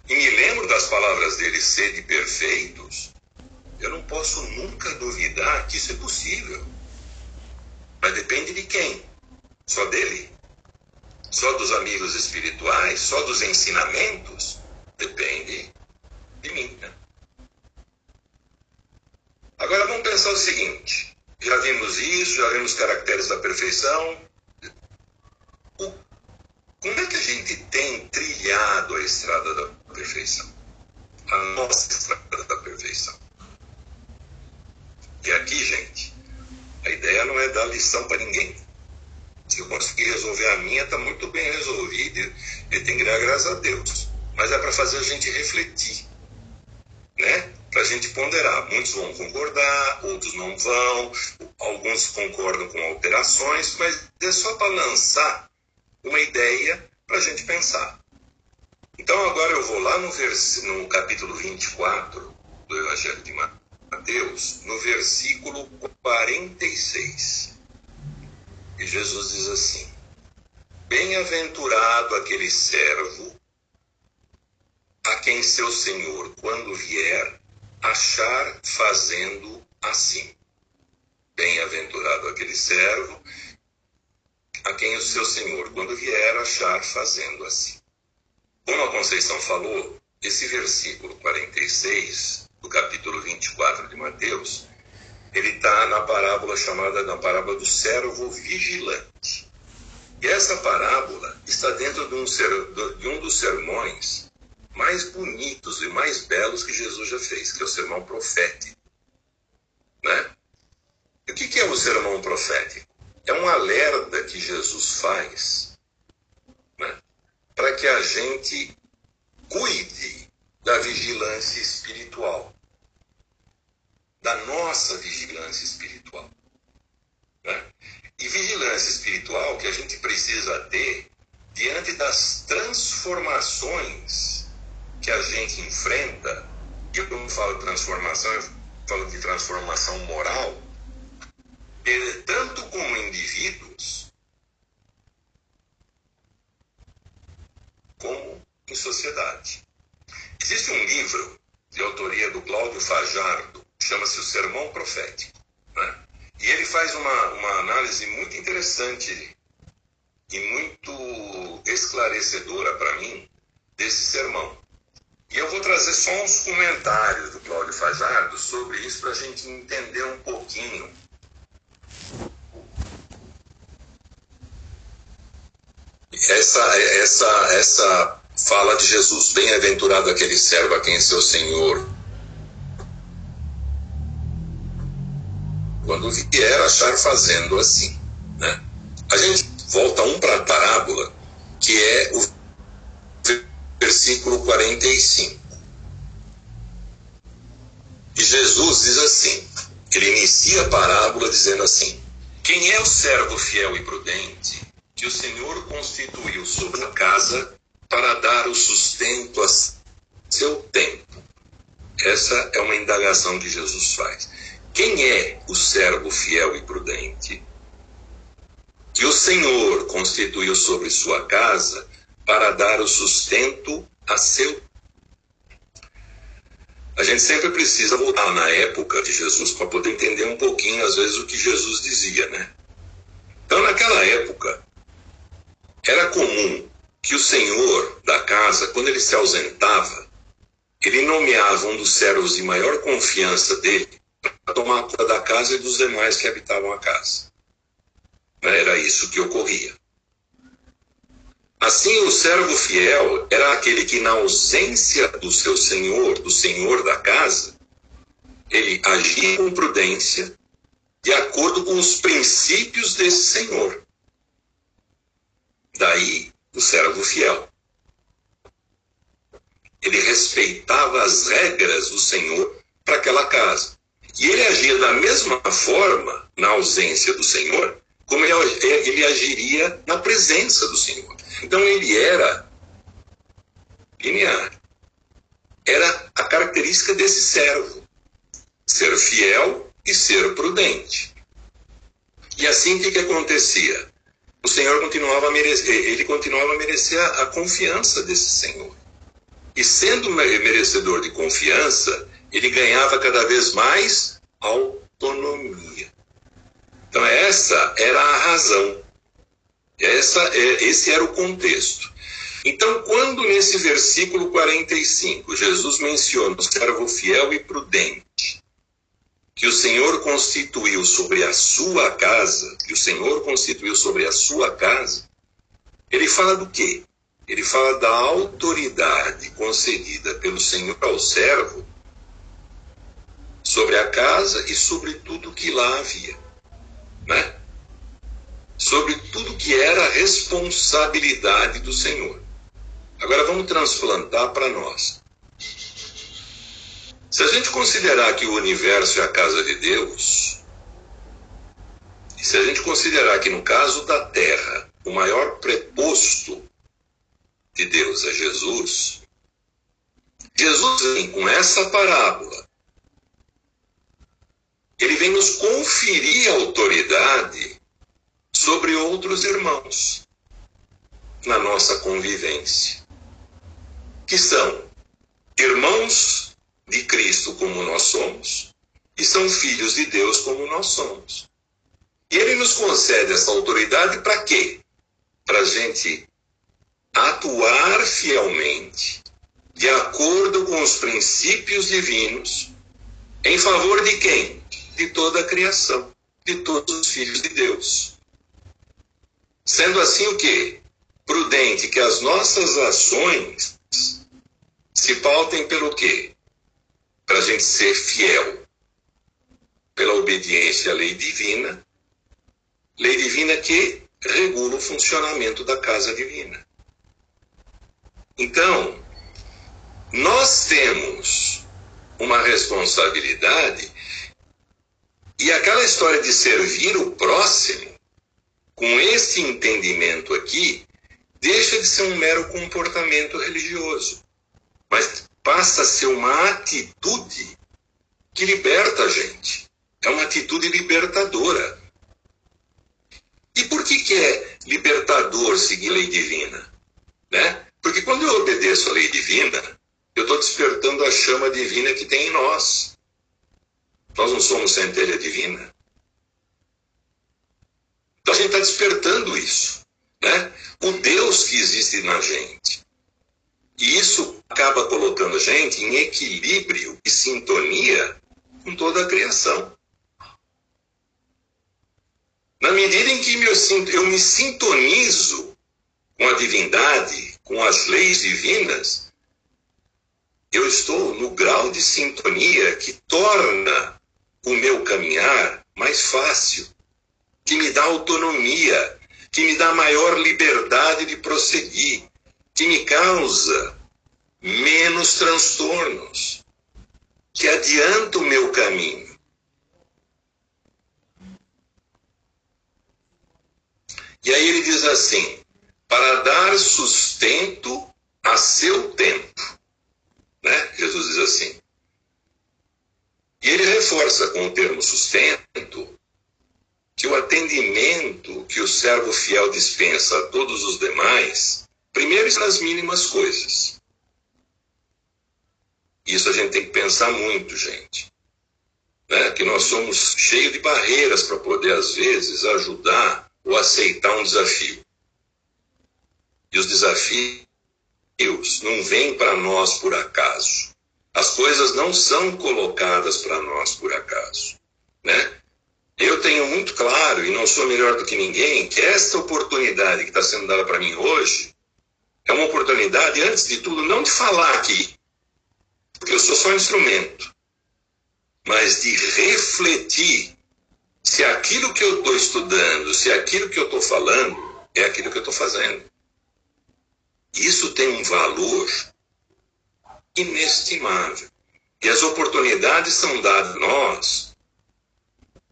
e me lembro das palavras dele, sede perfeitos, eu não posso nunca duvidar que isso é possível. Mas depende de quem? Só dele? Só dos amigos espirituais? Só dos ensinamentos? Depende de mim. Né? Agora vamos pensar o seguinte: já vimos isso, já vimos caracteres da perfeição. O, como é que a gente tem trilhado a estrada da perfeição? A nossa estrada da perfeição. E aqui, gente, a ideia não é dar lição para ninguém. Se eu conseguir resolver a minha, está muito bem resolvido e tem que dar graças a Deus. Mas é para fazer a gente refletir, né? Para a gente ponderar. Muitos vão concordar, outros não vão, alguns concordam com alterações, mas é só para lançar uma ideia para a gente pensar. Então agora eu vou lá no, vers... no capítulo 24 do Evangelho de Mateus, no versículo 46. E Jesus diz assim: Bem-aventurado aquele servo a quem seu senhor, quando vier, achar fazendo assim. Bem-aventurado aquele servo a quem o seu senhor, quando vier, achar fazendo assim. Como a Conceição falou, esse versículo 46 do capítulo 24 de Mateus, ele está na parábola chamada na parábola do servo vigilante. E essa parábola está dentro de um, de um dos sermões mais bonitos e mais belos que Jesus já fez, que é o sermão profético. Né? E o que é o sermão profético? É um alerta que Jesus faz né? para que a gente cuide da vigilância espiritual da nossa vigilância espiritual. Né? E vigilância espiritual que a gente precisa ter diante das transformações que a gente enfrenta, e eu não falo transformação, eu falo de transformação moral, tanto como indivíduos, como em sociedade. Existe um livro de autoria do Cláudio Fajardo, chama-se o Sermão Profético. Né? E ele faz uma, uma análise muito interessante e muito esclarecedora para mim desse sermão. E eu vou trazer só uns comentários do Cláudio Fajardo sobre isso para a gente entender um pouquinho. Essa, essa, essa fala de Jesus, bem-aventurado aquele servo a quem seu Senhor quando vier achar fazendo assim. Né? A gente volta um para a parábola, que é o versículo 45. E Jesus diz assim: ele inicia a parábola dizendo assim: Quem é o servo fiel e prudente que o Senhor constituiu sobre a casa para dar o sustento a seu tempo? Essa é uma indagação que Jesus faz. Quem é o servo fiel e prudente? Que o Senhor constituiu sobre sua casa para dar o sustento a seu. A gente sempre precisa voltar na época de Jesus para poder entender um pouquinho, às vezes, o que Jesus dizia, né? Então, naquela época, era comum que o senhor da casa, quando ele se ausentava, ele nomeava um dos servos de maior confiança dele para tomar conta da casa e dos demais que habitavam a casa. Era isso que ocorria. Assim, o servo fiel era aquele que, na ausência do seu senhor, do senhor da casa, ele agia com prudência, de acordo com os princípios desse senhor. Daí, o servo fiel. Ele respeitava as regras do senhor para aquela casa. E ele agia da mesma forma na ausência do Senhor, como ele, ele agiria na presença do Senhor. Então ele era linear. Era a característica desse servo. ser fiel e ser prudente. E assim o que, que acontecia? O Senhor continuava a merecer, ele continuava a merecer a, a confiança desse Senhor. E sendo merecedor de confiança, ele ganhava cada vez mais autonomia. Então essa era a razão. Essa, é, esse era o contexto. Então, quando nesse versículo 45 Jesus menciona o servo fiel e prudente, que o Senhor constituiu sobre a sua casa, que o Senhor constituiu sobre a sua casa, ele fala do quê? Ele fala da autoridade concedida pelo Senhor ao servo sobre a casa e sobre tudo que lá havia, né? Sobre tudo que era responsabilidade do Senhor. Agora vamos transplantar para nós. Se a gente considerar que o universo é a casa de Deus, e se a gente considerar que no caso da Terra, o maior preposto de Deus é Jesus, Jesus vem com essa parábola. Ele vem nos conferir autoridade sobre outros irmãos na nossa convivência que são irmãos de Cristo como nós somos e são filhos de Deus como nós somos. E ele nos concede essa autoridade para quê? Para a gente atuar fielmente, de acordo com os princípios divinos, em favor de quem? De toda a criação, de todos os filhos de Deus. Sendo assim o quê? Prudente que as nossas ações se pautem pelo quê? Para a gente ser fiel, pela obediência à lei divina, lei divina que regula o funcionamento da casa divina. Então, nós temos uma responsabilidade e aquela história de servir o próximo, com esse entendimento aqui, deixa de ser um mero comportamento religioso mas passa a ser uma atitude que liberta a gente. É uma atitude libertadora. E por que, que é libertador seguir lei divina? Né? Porque quando eu obedeço a lei divina, eu estou despertando a chama divina que tem em nós. Nós não somos centelha divina. Então a gente está despertando isso. Né? O Deus que existe na gente. E isso acaba colocando a gente em equilíbrio e sintonia com toda a criação. Na medida em que eu me sintonizo com a divindade, com as leis divinas, eu estou no grau de sintonia que torna o meu caminhar mais fácil, que me dá autonomia, que me dá maior liberdade de prosseguir, que me causa menos transtornos, que adianta o meu caminho. E aí ele diz assim: para dar sustento a seu tempo. Né? Jesus diz assim. E ele reforça com o termo sustento que o atendimento que o servo fiel dispensa a todos os demais, primeiro nas mínimas coisas. Isso a gente tem que pensar muito, gente. Né? Que nós somos cheios de barreiras para poder, às vezes, ajudar ou aceitar um desafio. E os desafios não vêm para nós por acaso. As coisas não são colocadas para nós por acaso. Né? Eu tenho muito claro, e não sou melhor do que ninguém, que esta oportunidade que está sendo dada para mim hoje é uma oportunidade, antes de tudo, não de falar aqui, porque eu sou só um instrumento, mas de refletir se aquilo que eu estou estudando, se aquilo que eu estou falando é aquilo que eu estou fazendo. Isso tem um valor inestimável. E as oportunidades são dadas a nós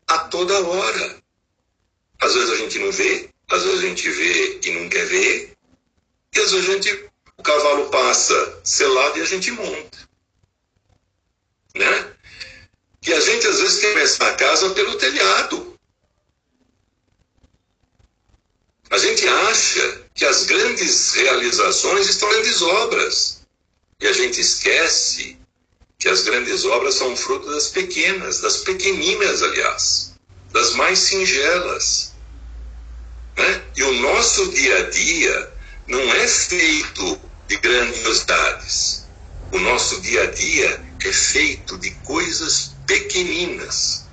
a toda hora. Às vezes a gente não vê, às vezes a gente vê e não quer ver, e às vezes a gente, o cavalo passa selado e a gente monta né? Que às gente às vezes quer começar a casa pelo telhado. A gente acha que as grandes realizações estão em obras. E a gente esquece que as grandes obras são fruto das pequenas, das pequeninas, aliás, das mais singelas. Né? E o nosso dia a dia não é feito de grandiosidades. O nosso dia a dia é feito de coisas pequeninas.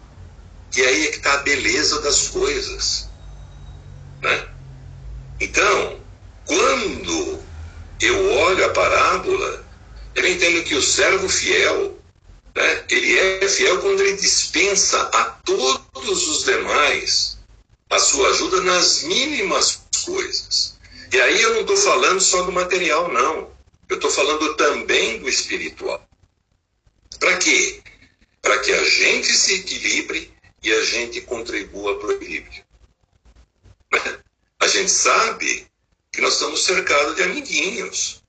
E aí é que está a beleza das coisas. Né? Então, quando eu olho a parábola, eu entendo que o servo fiel, né, ele é fiel quando ele dispensa a todos os demais a sua ajuda nas mínimas coisas. E aí eu não estou falando só do material, não. Eu estou falando também do espiritual. Para quê? Para que a gente se equilibre e a gente contribua para o equilíbrio. Né? A gente sabe que nós estamos cercados de amiguinhos.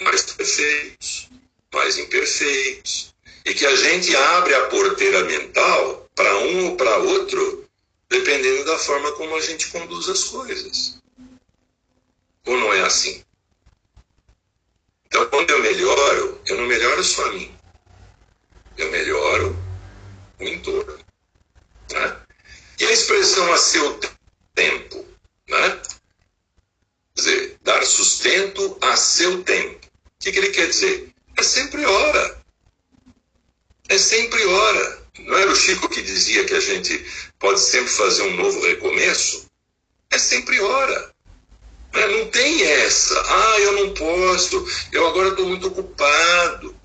Mais perfeitos, mais imperfeitos. E que a gente abre a porteira mental para um ou para outro, dependendo da forma como a gente conduz as coisas. Ou não é assim? Então, quando eu melhoro, eu não melhoro só a mim. Eu melhoro o entorno. Né? E a expressão a seu tempo, né? Quer dizer, dar sustento a seu tempo. O que, que ele quer dizer? É sempre hora. É sempre hora. Não era o Chico que dizia que a gente pode sempre fazer um novo recomeço? É sempre hora. Né? Não tem essa. Ah, eu não posso, eu agora estou muito ocupado.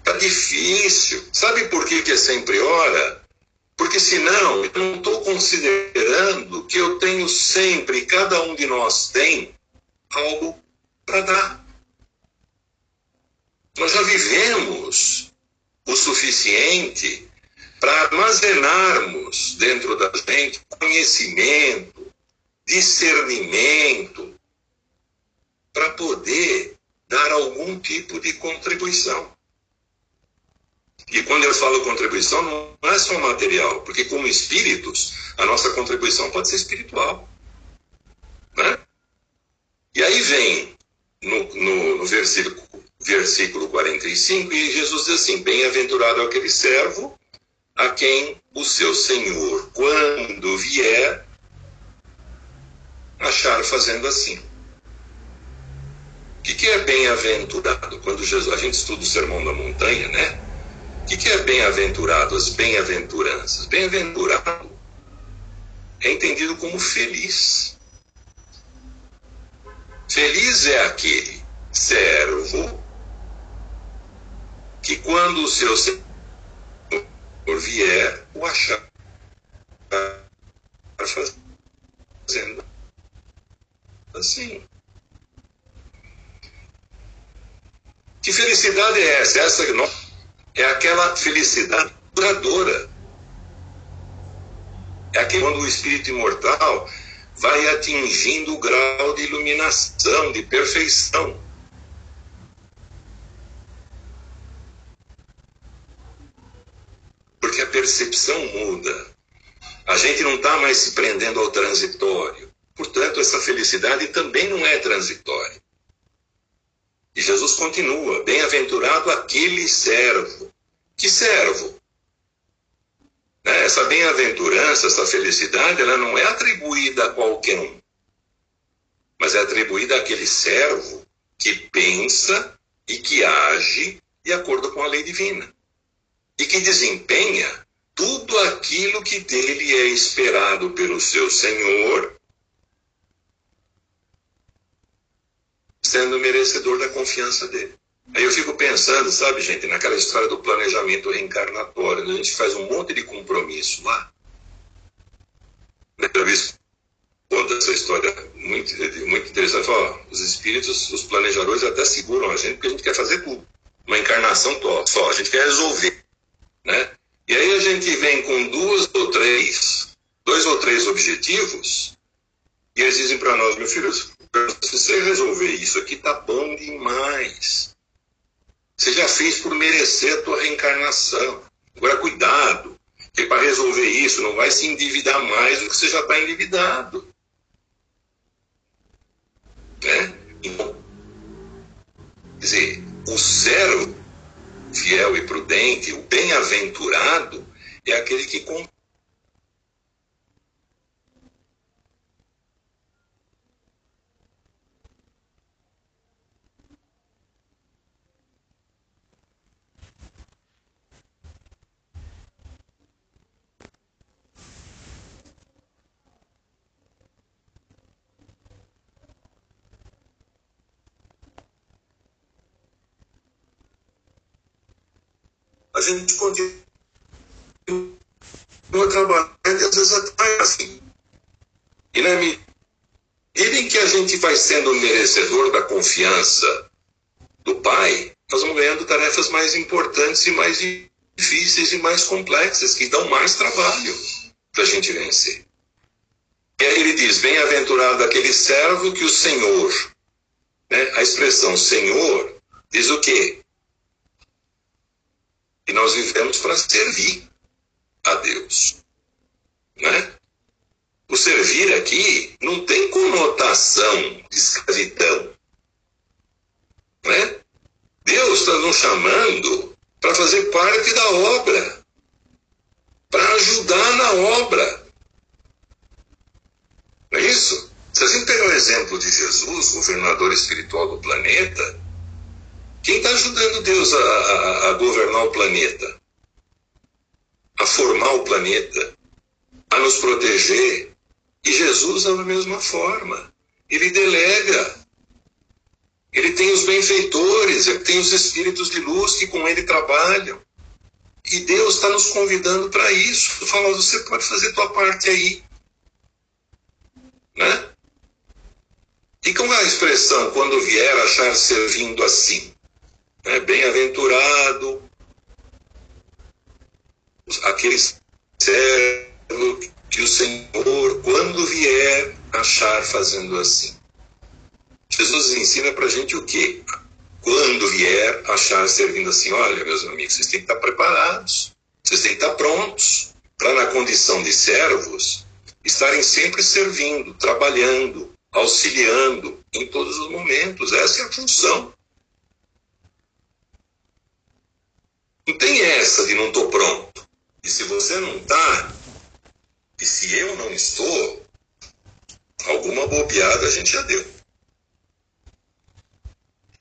Está difícil. Sabe por que, que é sempre hora? Porque senão eu não estou considerando que eu tenho sempre, cada um de nós tem, algo para dar. Nós já vivemos o suficiente para armazenarmos dentro da gente conhecimento, discernimento, para poder dar algum tipo de contribuição. E quando eu falo contribuição, não é só material, porque como espíritos, a nossa contribuição pode ser espiritual. Né? E aí vem no, no, no versículo, versículo 45, e Jesus diz assim: Bem-aventurado é aquele servo a quem o seu Senhor, quando vier, achar fazendo assim. O que, que é bem-aventurado? Quando Jesus, a gente estuda o Sermão da Montanha, né? O que, que é bem-aventurado? As bem-aventuranças. Bem-aventurado é entendido como feliz. Feliz é aquele servo que, quando o seu senhor vier, o achar fazendo assim. Que felicidade é essa? Essa nós é aquela felicidade duradoura. É aquele quando o espírito imortal vai atingindo o grau de iluminação, de perfeição. Porque a percepção muda. A gente não está mais se prendendo ao transitório. Portanto, essa felicidade também não é transitória. E Jesus continua: Bem-aventurado aquele servo. Que servo? Né, essa bem-aventurança, essa felicidade, ela não é atribuída a qualquer um, mas é atribuída àquele servo que pensa e que age de acordo com a lei divina e que desempenha tudo aquilo que dele é esperado pelo seu Senhor sendo merecedor da confiança dele. Aí eu fico pensando, sabe, gente, naquela história do planejamento reencarnatório, né? a gente faz um monte de compromisso lá. Primeira vez conta essa história muito, muito interessante. Os espíritos, os planejadores até seguram a gente porque a gente quer fazer tudo. Uma encarnação só, a gente quer resolver. Né? E aí a gente vem com duas ou três, dois ou três objetivos, e eles dizem para nós, meu filho, se você resolver isso aqui, tá bom demais. Você já fez por merecer a tua reencarnação. Agora, cuidado, que para resolver isso não vai se endividar mais do que você já está endividado. Né? Então, quer dizer, o servo fiel e prudente, o bem-aventurado, é aquele que a gente continua trabalhando e às vezes até assim. E na medida em que a gente vai sendo merecedor da confiança do Pai, nós vamos ganhando tarefas mais importantes e mais difíceis e mais complexas, que dão mais trabalho para a gente vencer. E aí ele diz: Bem-aventurado aquele servo que o Senhor, né? a expressão Senhor, diz o quê? E nós vivemos para servir a Deus. Né? O servir aqui não tem conotação de escravidão. Né? Deus está nos chamando para fazer parte da obra, para ajudar na obra. Não é isso? Se a gente pegar o exemplo de Jesus, governador espiritual do planeta, quem está ajudando Deus a, a, a governar o planeta? A formar o planeta? A nos proteger? E Jesus é da mesma forma. Ele delega. Ele tem os benfeitores, ele tem os espíritos de luz que com ele trabalham. E Deus está nos convidando para isso. Falando, você pode fazer tua parte aí. Né? E com a expressão, quando vier achar servindo assim? Né, bem-aventurado aquele servo que o Senhor, quando vier, achar fazendo assim. Jesus ensina para gente o quê? Quando vier, achar servindo assim. Olha, meus amigos, vocês têm que estar preparados, vocês têm que estar prontos para, na condição de servos, estarem sempre servindo, trabalhando, auxiliando em todos os momentos. Essa é a função Não tem essa de não estou pronto. E se você não está, e se eu não estou, alguma bobeada a gente já deu.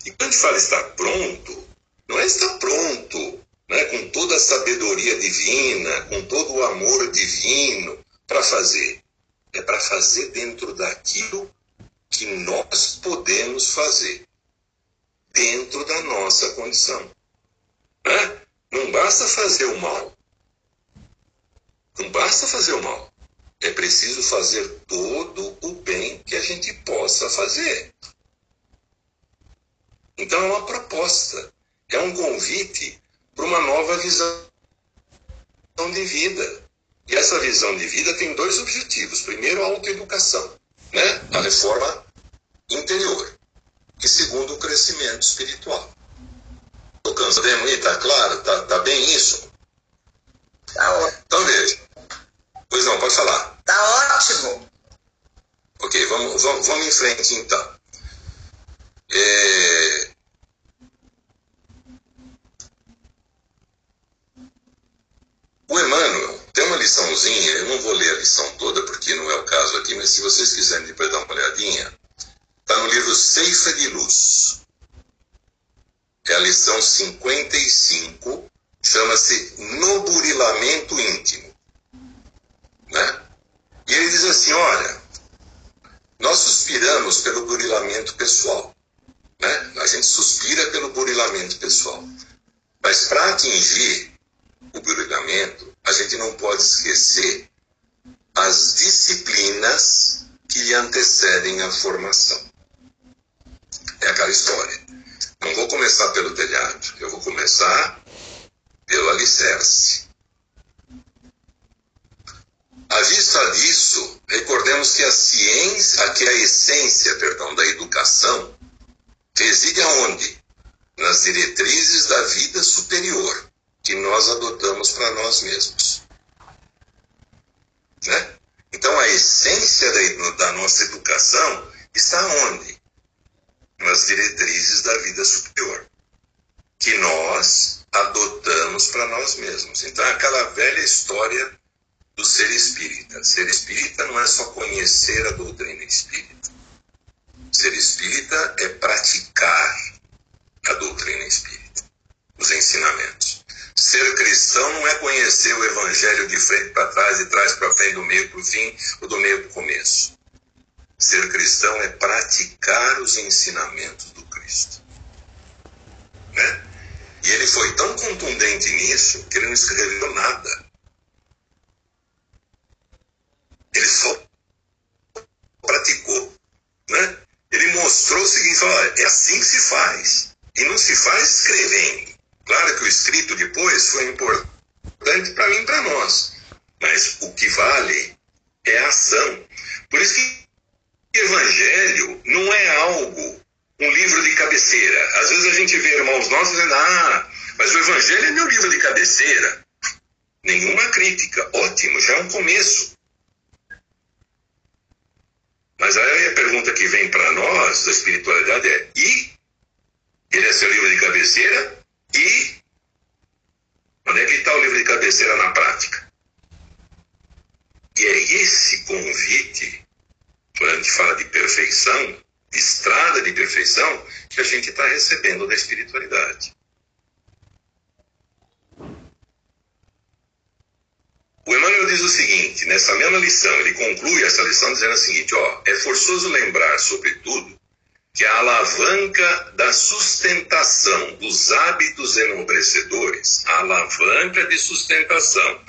E quando a gente fala estar pronto, não é estar pronto, né, com toda a sabedoria divina, com todo o amor divino para fazer. É para fazer dentro daquilo que nós podemos fazer, dentro da nossa condição. Né? Não basta fazer o mal. Não basta fazer o mal. É preciso fazer todo o bem que a gente possa fazer. Então é uma proposta, é um convite para uma nova visão de vida. E essa visão de vida tem dois objetivos. Primeiro, a autoeducação, né? a reforma interior. E segundo, o crescimento espiritual. Podemos ir, tá claro? Tá, tá bem isso? Tá ótimo. Então veja. Pois não, pode falar. Tá ótimo. Ok, vamos, vamos, vamos em frente então. É... O Emmanuel tem uma liçãozinha, eu não vou ler a lição toda porque não é o caso aqui, mas se vocês quiserem depois dar uma olhadinha, está no livro Ceifa de Luz é a lição 55, chama-se No Burilamento Íntimo. Né? E ele diz assim: olha, nós suspiramos pelo burilamento pessoal. Né? A gente suspira pelo burilamento pessoal. Mas para atingir o burilamento, a gente não pode esquecer as disciplinas que lhe antecedem a formação. É aquela história. Não vou começar pelo telhado, eu vou começar pelo alicerce. À vista disso, recordemos que a ciência, que a essência, perdão, da educação reside aonde? nas diretrizes da vida superior que nós adotamos para nós mesmos. Né? Então, a essência da, da nossa educação está onde? Nas diretrizes da vida superior, que nós adotamos para nós mesmos. Então, é aquela velha história do ser espírita. Ser espírita não é só conhecer a doutrina espírita. Ser espírita é praticar a doutrina espírita, os ensinamentos. Ser cristão não é conhecer o evangelho de frente para trás, de trás para frente, do meio para o fim ou do meio para o começo. Ser cristão é praticar os ensinamentos do Cristo. Né? E ele foi tão contundente nisso que ele não escreveu nada. Ele só praticou. Né? Ele mostrou o seguinte: olha, é assim que se faz. E não se faz escrevendo. Claro que o escrito depois foi importante para mim e para nós. Mas o que vale é a ação. Por isso que evangelho não é algo, um livro de cabeceira. Às vezes a gente vê irmãos nossos dizendo, ah, mas o evangelho é meu livro de cabeceira. Nenhuma crítica. Ótimo, já é um começo. Mas aí a pergunta que vem para nós da espiritualidade é: e ele é seu livro de cabeceira? E onde é que está o livro de cabeceira na prática? E é esse convite, quando a gente fala de perfeição, de estrada de perfeição, que a gente está recebendo da espiritualidade. O Emmanuel diz o seguinte, nessa mesma lição, ele conclui essa lição dizendo o seguinte, ó, é forçoso lembrar, sobretudo, que a alavanca da sustentação dos hábitos enobrecedores, a alavanca de sustentação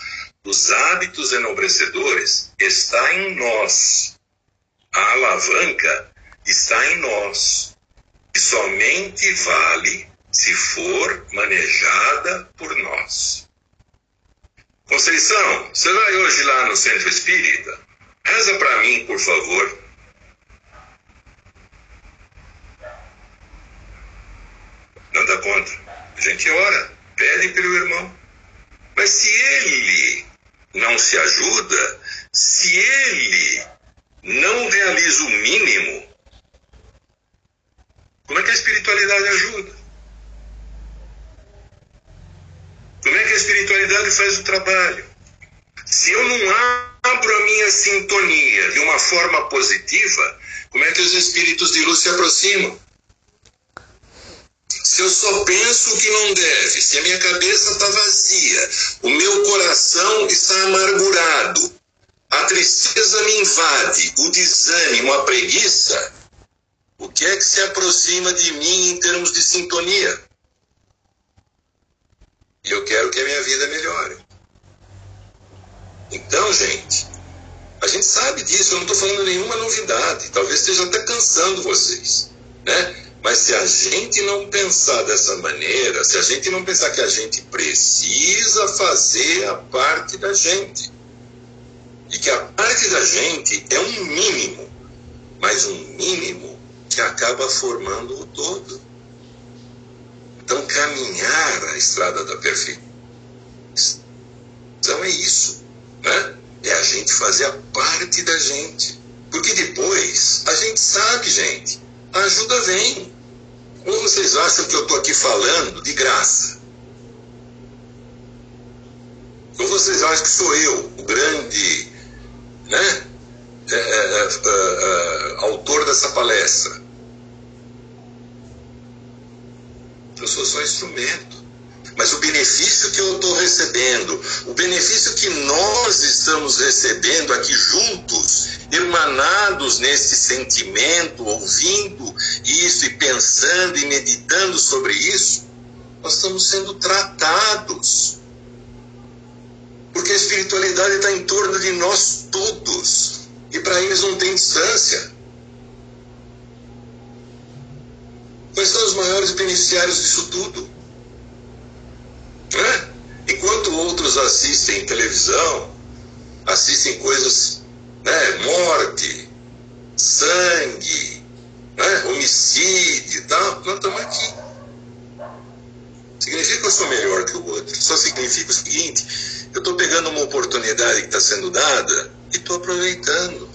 dos hábitos enobrecedores está em nós. A alavanca está em nós e somente vale se for manejada por nós. Conceição, você vai hoje lá no centro espírita? Reza para mim, por favor. Nada contra. A gente ora, pede pelo irmão. Mas se ele não se ajuda, se ele não realiza o mínimo, como é que a espiritualidade ajuda? Como é que a espiritualidade faz o trabalho? Se eu não abro a minha sintonia de uma forma positiva, como é que os espíritos de luz se aproximam? se eu só penso o que não deve, se a minha cabeça está vazia, o meu coração está amargurado, a tristeza me invade, o desânimo, a preguiça, o que é que se aproxima de mim em termos de sintonia? E eu quero que a minha vida melhore. Então, gente, a gente sabe disso, eu não estou falando nenhuma novidade, talvez esteja até cansando vocês, né? Mas se a gente não pensar dessa maneira, se a gente não pensar que a gente precisa fazer a parte da gente, e que a parte da gente é um mínimo, mas um mínimo que acaba formando o todo. Então, caminhar a estrada da perfeição é isso, né? É a gente fazer a parte da gente. Porque depois a gente sabe, gente, a ajuda vem. Ou vocês acham que eu estou aqui falando de graça? Ou vocês acham que sou eu, o grande né, é, é, é, é autor dessa palestra? Eu sou só instrumento. Mas o benefício que eu estou recebendo, o benefício que nós estamos recebendo aqui juntos, irmanados nesse sentimento, ouvindo isso e pensando e meditando sobre isso, nós estamos sendo tratados. Porque a espiritualidade está em torno de nós todos. E para eles não tem distância. Quais são os maiores beneficiários disso tudo? Enquanto outros assistem televisão, assistem coisas né? morte, sangue, né? homicídio e tal, nós estamos aqui. Melhor que o outro. Só significa o seguinte: eu estou pegando uma oportunidade que está sendo dada e estou aproveitando.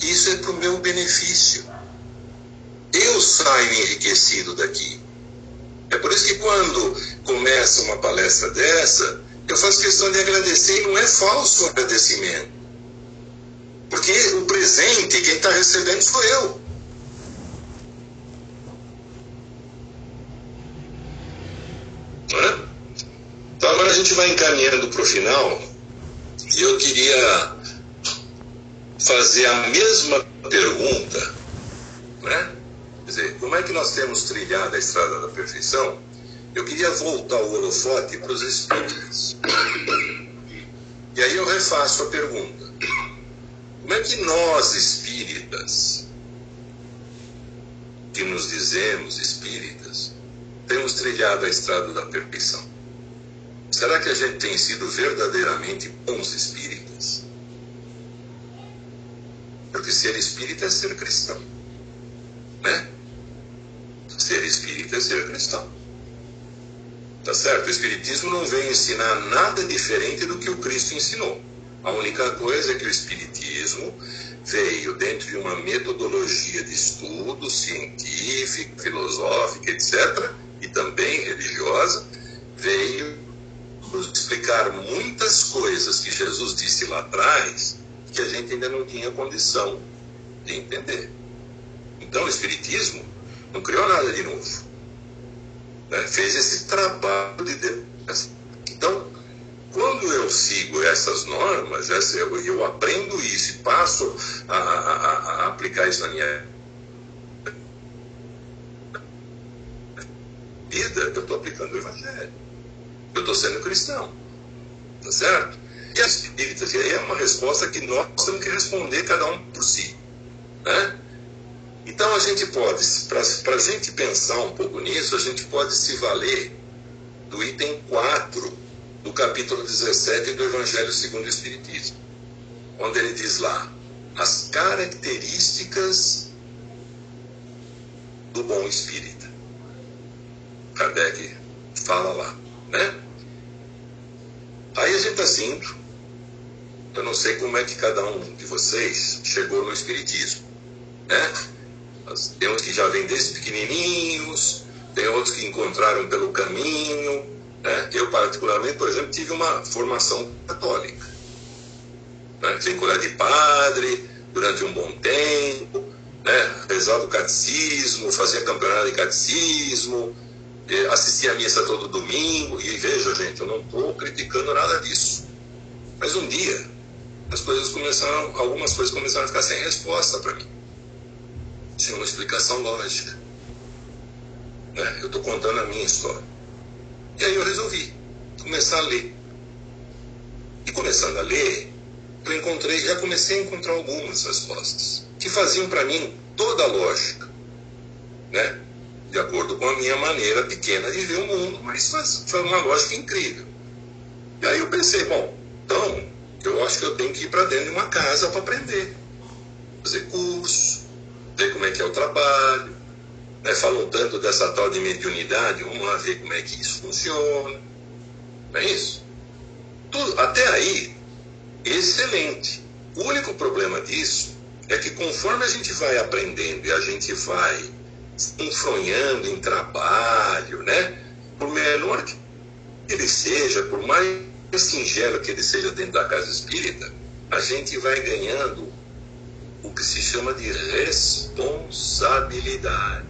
Isso é para o meu benefício. Eu saio enriquecido daqui. É por isso que quando começa uma palestra dessa, eu faço questão de agradecer e não é falso o agradecimento. Porque o presente, quem está recebendo sou eu. É? Então agora a gente vai encaminhando para o final e eu queria fazer a mesma pergunta, né? Quer dizer, como é que nós temos trilhado a estrada da perfeição? Eu queria voltar o holofote para os espíritos. E aí eu refaço a pergunta. Como é que nós, espíritas, que nos dizemos espíritas, temos trilhado a estrada da perfeição? Será que a gente tem sido verdadeiramente bons espíritas? Porque ser espírita é ser cristão. Né? Ser espírita é ser cristão. Tá certo? O Espiritismo não vem ensinar nada diferente do que o Cristo ensinou. A única coisa é que o Espiritismo veio dentro de uma metodologia de estudo científica, filosófica, etc., e também religiosa, veio nos explicar muitas coisas que Jesus disse lá atrás que a gente ainda não tinha condição de entender. Então, o Espiritismo não criou nada de novo. Né? Fez esse trabalho de Deus. Então, quando eu sigo essas normas, eu, aprendo isso e passo a, a, a, aplicar isso na minha vida, eu estou aplicando o Evangelho. Eu estou sendo cristão. Tá certo? E as espíritas, é uma resposta que nós temos que responder cada um por si. Né? Então a gente pode, para a gente pensar um pouco nisso, a gente pode se valer do item 4 do capítulo 17 do Evangelho segundo o Espiritismo, onde ele diz lá as características do bom espírita. Kardec fala lá, né? Aí a gente está assim, eu não sei como é que cada um de vocês chegou no Espiritismo, né? Tem uns que já vêm desde pequenininhos, tem outros que encontraram pelo caminho. Né? Eu, particularmente, por exemplo, tive uma formação católica. Né? Fui colégio de padre durante um bom tempo, né? rezava o catecismo, fazia campeonato de catecismo, assistia a missa todo domingo. E veja, gente, eu não estou criticando nada disso. Mas um dia, as coisas começaram, algumas coisas começaram a ficar sem resposta para mim sem uma explicação lógica. Né? Eu estou contando a minha história. E aí eu resolvi começar a ler. E começando a ler, eu encontrei, já comecei a encontrar algumas respostas que faziam para mim toda a lógica, né? De acordo com a minha maneira pequena de ver o mundo, mas foi uma lógica incrível. E aí eu pensei, bom, então eu acho que eu tenho que ir para dentro de uma casa para aprender, fazer curso, ver como é que é o trabalho. Né? Falam tanto dessa tal de mediunidade, vamos lá ver como é que isso funciona. Não é isso? Tudo, até aí, excelente. O único problema disso é que conforme a gente vai aprendendo e a gente vai se enfronhando em trabalho, né? por menor que ele seja, por mais singelo que ele seja dentro da casa espírita, a gente vai ganhando o que se chama de responsabilidade.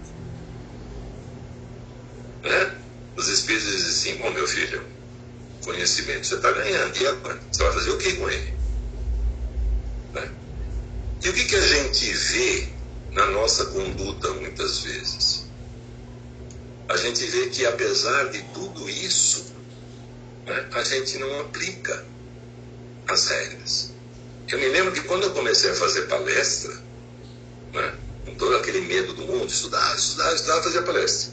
Né? Os espíritos dizem assim: bom, meu filho, conhecimento você está ganhando, e agora? Você vai fazer o que com ele? Né? E o que, que a gente vê na nossa conduta muitas vezes? A gente vê que, apesar de tudo isso, né, a gente não aplica as regras. Eu me lembro que quando eu comecei a fazer palestra, né, com todo aquele medo do mundo, estudar, estudar, estudar, fazer palestra.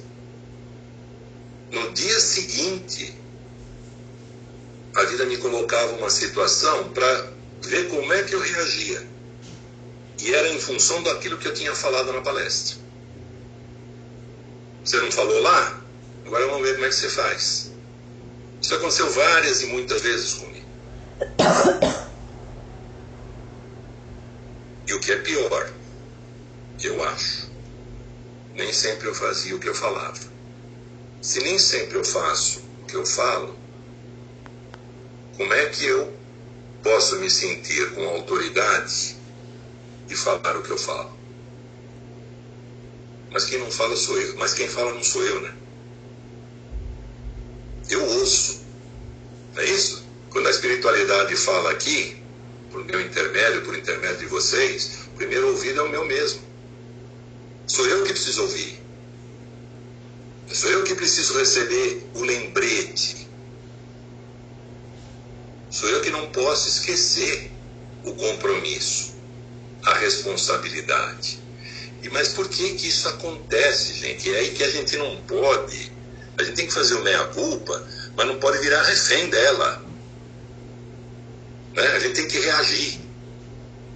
No dia seguinte, a vida me colocava uma situação para ver como é que eu reagia. E era em função daquilo que eu tinha falado na palestra. Você não falou lá? Agora vamos ver como é que você faz. Isso aconteceu várias e muitas vezes comigo. E o que é pior, eu acho, nem sempre eu fazia o que eu falava. Se nem sempre eu faço o que eu falo, como é que eu posso me sentir com autoridade e falar o que eu falo? Mas quem não fala sou eu, mas quem fala não sou eu, né? Eu ouço. Não é isso? Quando a espiritualidade fala aqui, por meu intermédio, por intermédio de vocês, o primeiro ouvido é o meu mesmo. Sou eu que preciso ouvir. Sou eu que preciso receber o lembrete. Sou eu que não posso esquecer o compromisso, a responsabilidade. E mas por que que isso acontece, gente? É aí que a gente não pode a gente tem que fazer o meia-culpa, mas não pode virar refém dela. Né? A gente tem que reagir.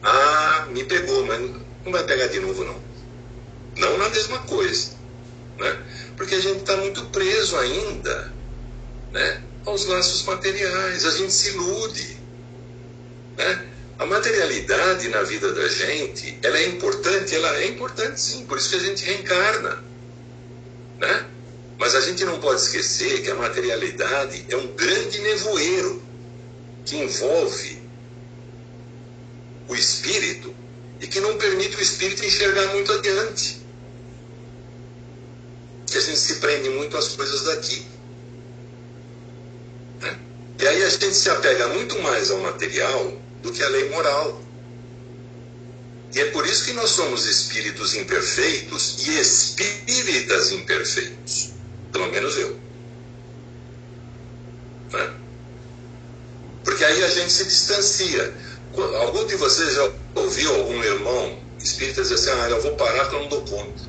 Ah, me pegou, mas não vai pegar de novo, não. Não na mesma coisa. Né? Porque a gente está muito preso ainda né? aos laços materiais. A gente se ilude. Né? A materialidade na vida da gente, ela é importante, ela é importante sim, por isso que a gente reencarna. Né? Mas a gente não pode esquecer que a materialidade é um grande nevoeiro que envolve o espírito e que não permite o espírito enxergar muito adiante. Que a gente se prende muito às coisas daqui. Né? E aí a gente se apega muito mais ao material do que à lei moral. E é por isso que nós somos espíritos imperfeitos e espíritas imperfeitos. Pelo menos eu. Né? Porque aí a gente se distancia. Algum de vocês já ouviu algum irmão espírita dizer assim: ah, eu vou parar que eu não dou conta.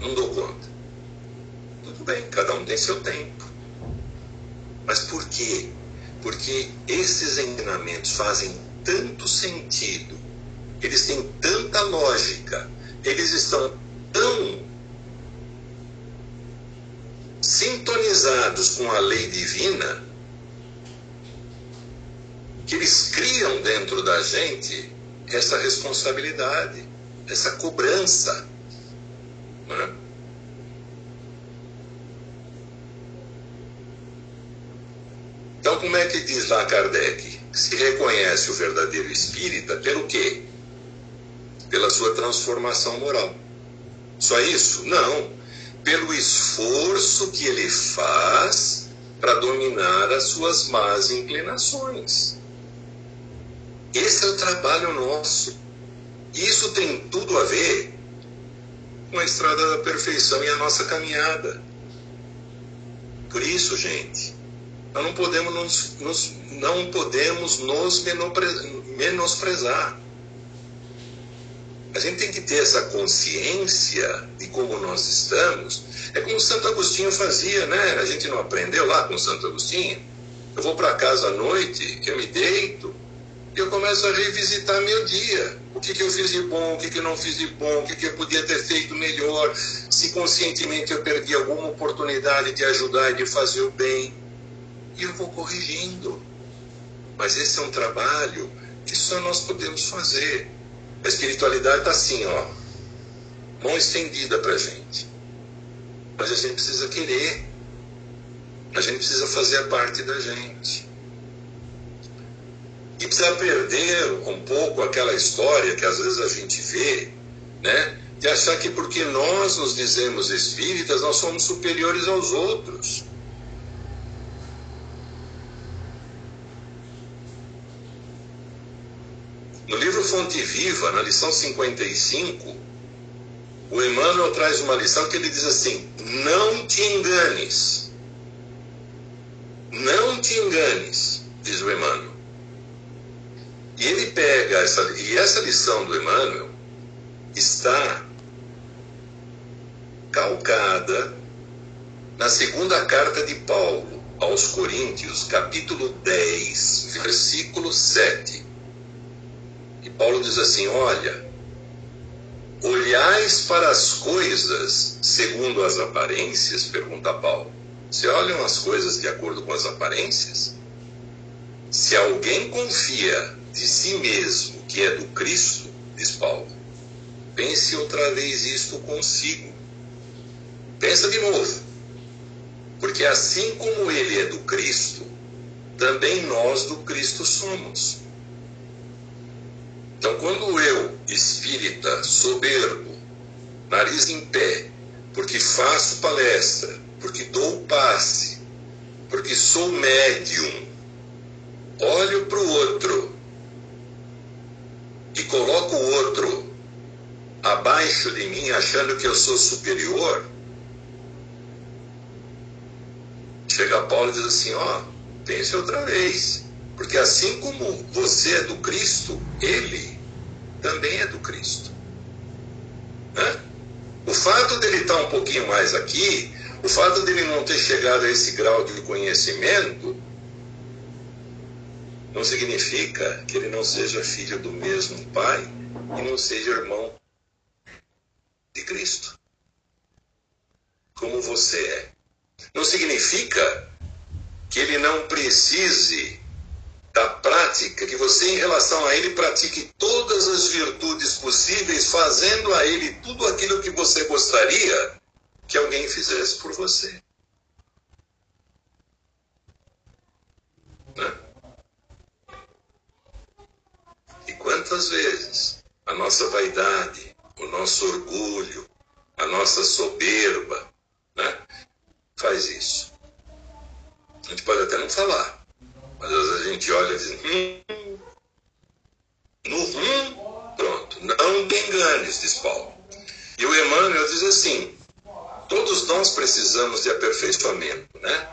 Não dou conta. Tudo bem, cada um tem seu tempo. Mas por quê? Porque esses ensinamentos fazem tanto sentido, eles têm tanta lógica, eles estão tão sintonizados com a lei divina, que eles criam dentro da gente essa responsabilidade, essa cobrança. Né? Então, como é que diz lá Kardec? Se reconhece o verdadeiro espírita pelo quê? Pela sua transformação moral. Só isso? Não pelo esforço que ele faz para dominar as suas más inclinações. Esse é o trabalho nosso. Isso tem tudo a ver com a estrada da perfeição e a nossa caminhada. Por isso, gente, nós não podemos nos, nos não podemos nos menosprezar. A gente tem que ter essa consciência de como nós estamos. É como Santo Agostinho fazia, né? A gente não aprendeu lá com Santo Agostinho. Eu vou para casa à noite, eu me deito e eu começo a revisitar meu dia. O que, que eu fiz de bom, o que, que eu não fiz de bom, o que, que eu podia ter feito melhor, se conscientemente eu perdi alguma oportunidade de ajudar e de fazer o bem. E eu vou corrigindo. Mas esse é um trabalho que só nós podemos fazer. A espiritualidade está assim, ó, mão estendida para a gente. Mas a gente precisa querer. A gente precisa fazer a parte da gente. E precisa perder um pouco aquela história que às vezes a gente vê, né? De achar que porque nós nos dizemos espíritas, nós somos superiores aos outros. Fonte Viva, na lição 55, o Emmanuel traz uma lição que ele diz assim: Não te enganes. Não te enganes, diz o Emmanuel. E ele pega essa, e essa lição do Emmanuel está calcada na segunda carta de Paulo aos Coríntios, capítulo 10, versículo 7 Paulo diz assim: olha, olhais para as coisas segundo as aparências, pergunta Paulo. Se olham as coisas de acordo com as aparências, se alguém confia de si mesmo que é do Cristo, diz Paulo, pense outra vez isto consigo. Pensa de novo. Porque assim como ele é do Cristo, também nós do Cristo somos. Então, quando eu, espírita, soberbo, nariz em pé, porque faço palestra, porque dou passe, porque sou médium, olho para o outro e coloco o outro abaixo de mim, achando que eu sou superior, chega Paulo e diz assim: ó, pense outra vez, porque assim como você é do Cristo, ele também é do Cristo. Né? O fato dele estar um pouquinho mais aqui, o fato dele não ter chegado a esse grau de conhecimento, não significa que ele não seja filho do mesmo pai e não seja irmão de Cristo. Como você é. Não significa que ele não precise da prática, que você, em relação a ele, pratique todas as virtudes possíveis, fazendo a ele tudo aquilo que você gostaria que alguém fizesse por você. Né? E quantas vezes a nossa vaidade, o nosso orgulho, a nossa soberba, né, faz isso. A gente pode até não falar, às vezes a gente olha e diz: hum, no hum, pronto, não te enganes, diz Paulo. E o Emmanuel diz assim: todos nós precisamos de aperfeiçoamento, né?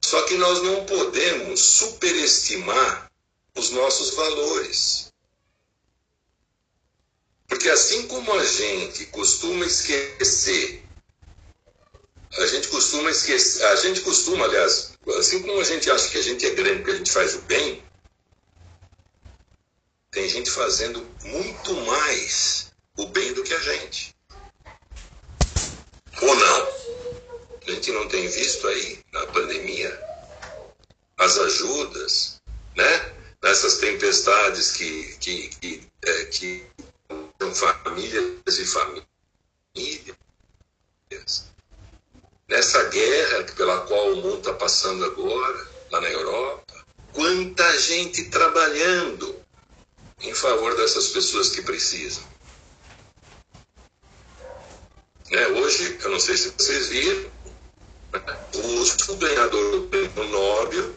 Só que nós não podemos superestimar os nossos valores. Porque assim como a gente costuma esquecer, a gente costuma esquecer, a gente costuma, aliás, assim como a gente acha que a gente é grande porque a gente faz o bem, tem gente fazendo muito mais o bem do que a gente. Ou não? A gente não tem visto aí na pandemia as ajudas, né? Nessas tempestades que, que, que, é, que famílias e famílias. Nessa guerra pela qual o mundo está passando agora, lá na Europa, quanta gente trabalhando em favor dessas pessoas que precisam. Né? Hoje, eu não sei se vocês viram, o ganhador do prêmio Nobel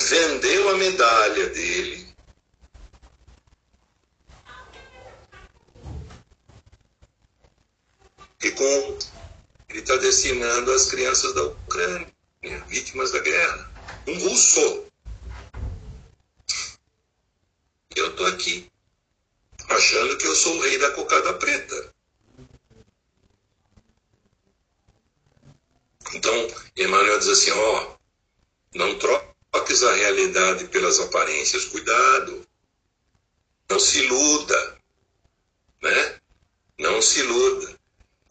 vendeu a medalha dele e com ele está destinando as crianças da Ucrânia, vítimas da guerra. Um russo. Eu estou aqui, achando que eu sou o rei da cocada preta. Então, Emmanuel diz assim: ó, não troques a realidade pelas aparências, cuidado. Não se iluda, né? Não se iluda.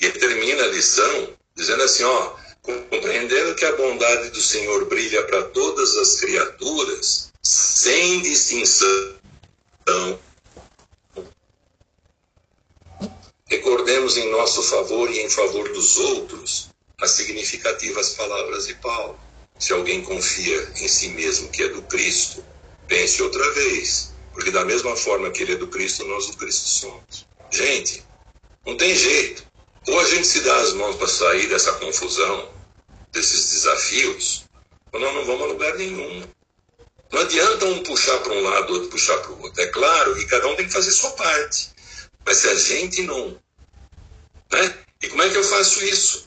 E ele termina a lição dizendo assim: ó, compreendendo que a bondade do Senhor brilha para todas as criaturas, sem distinção. Recordemos em nosso favor e em favor dos outros as significativas palavras de Paulo. Se alguém confia em si mesmo que é do Cristo, pense outra vez, porque da mesma forma que ele é do Cristo, nós do Cristo somos. Gente, não tem jeito. Ou a gente se dá as mãos para sair dessa confusão, desses desafios, ou nós não vamos a lugar nenhum. Não adianta um puxar para um lado, outro puxar para o outro. É claro que cada um tem que fazer sua parte. Mas se a gente não. Né? E como é que eu faço isso?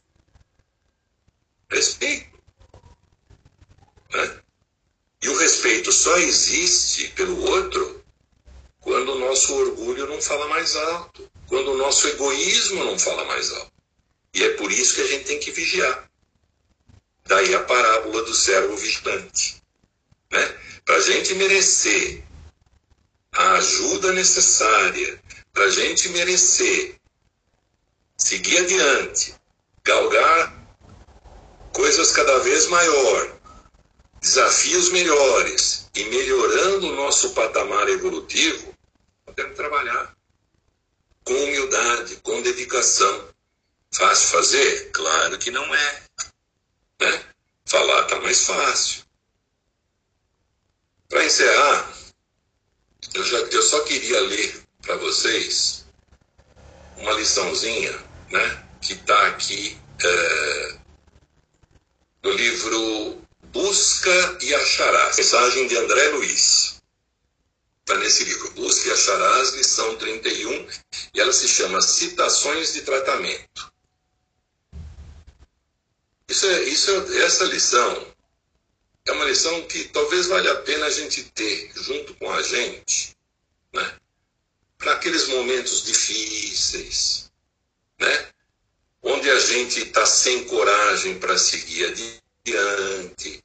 Respeito. Né? E o respeito só existe pelo outro quando o nosso orgulho não fala mais alto, quando o nosso egoísmo não fala mais alto. E é por isso que a gente tem que vigiar. Daí a parábola do servo vigilante. Né? Para a gente merecer a ajuda necessária, para a gente merecer seguir adiante, galgar coisas cada vez maior, desafios melhores e melhorando o nosso patamar evolutivo, que trabalhar com humildade, com dedicação. Fácil fazer? Claro que não é. Né? Falar está mais fácil. Para encerrar, eu, já, eu só queria ler para vocês uma liçãozinha né, que está aqui é, no livro Busca e Acharás, mensagem de André Luiz. Está nesse livro, Busca e Acharás, lição 31, e ela se chama Citações de Tratamento. Isso é, isso é, essa lição é uma lição que talvez valha a pena a gente ter junto com a gente, né? Para aqueles momentos difíceis, né? Onde a gente está sem coragem para seguir adiante,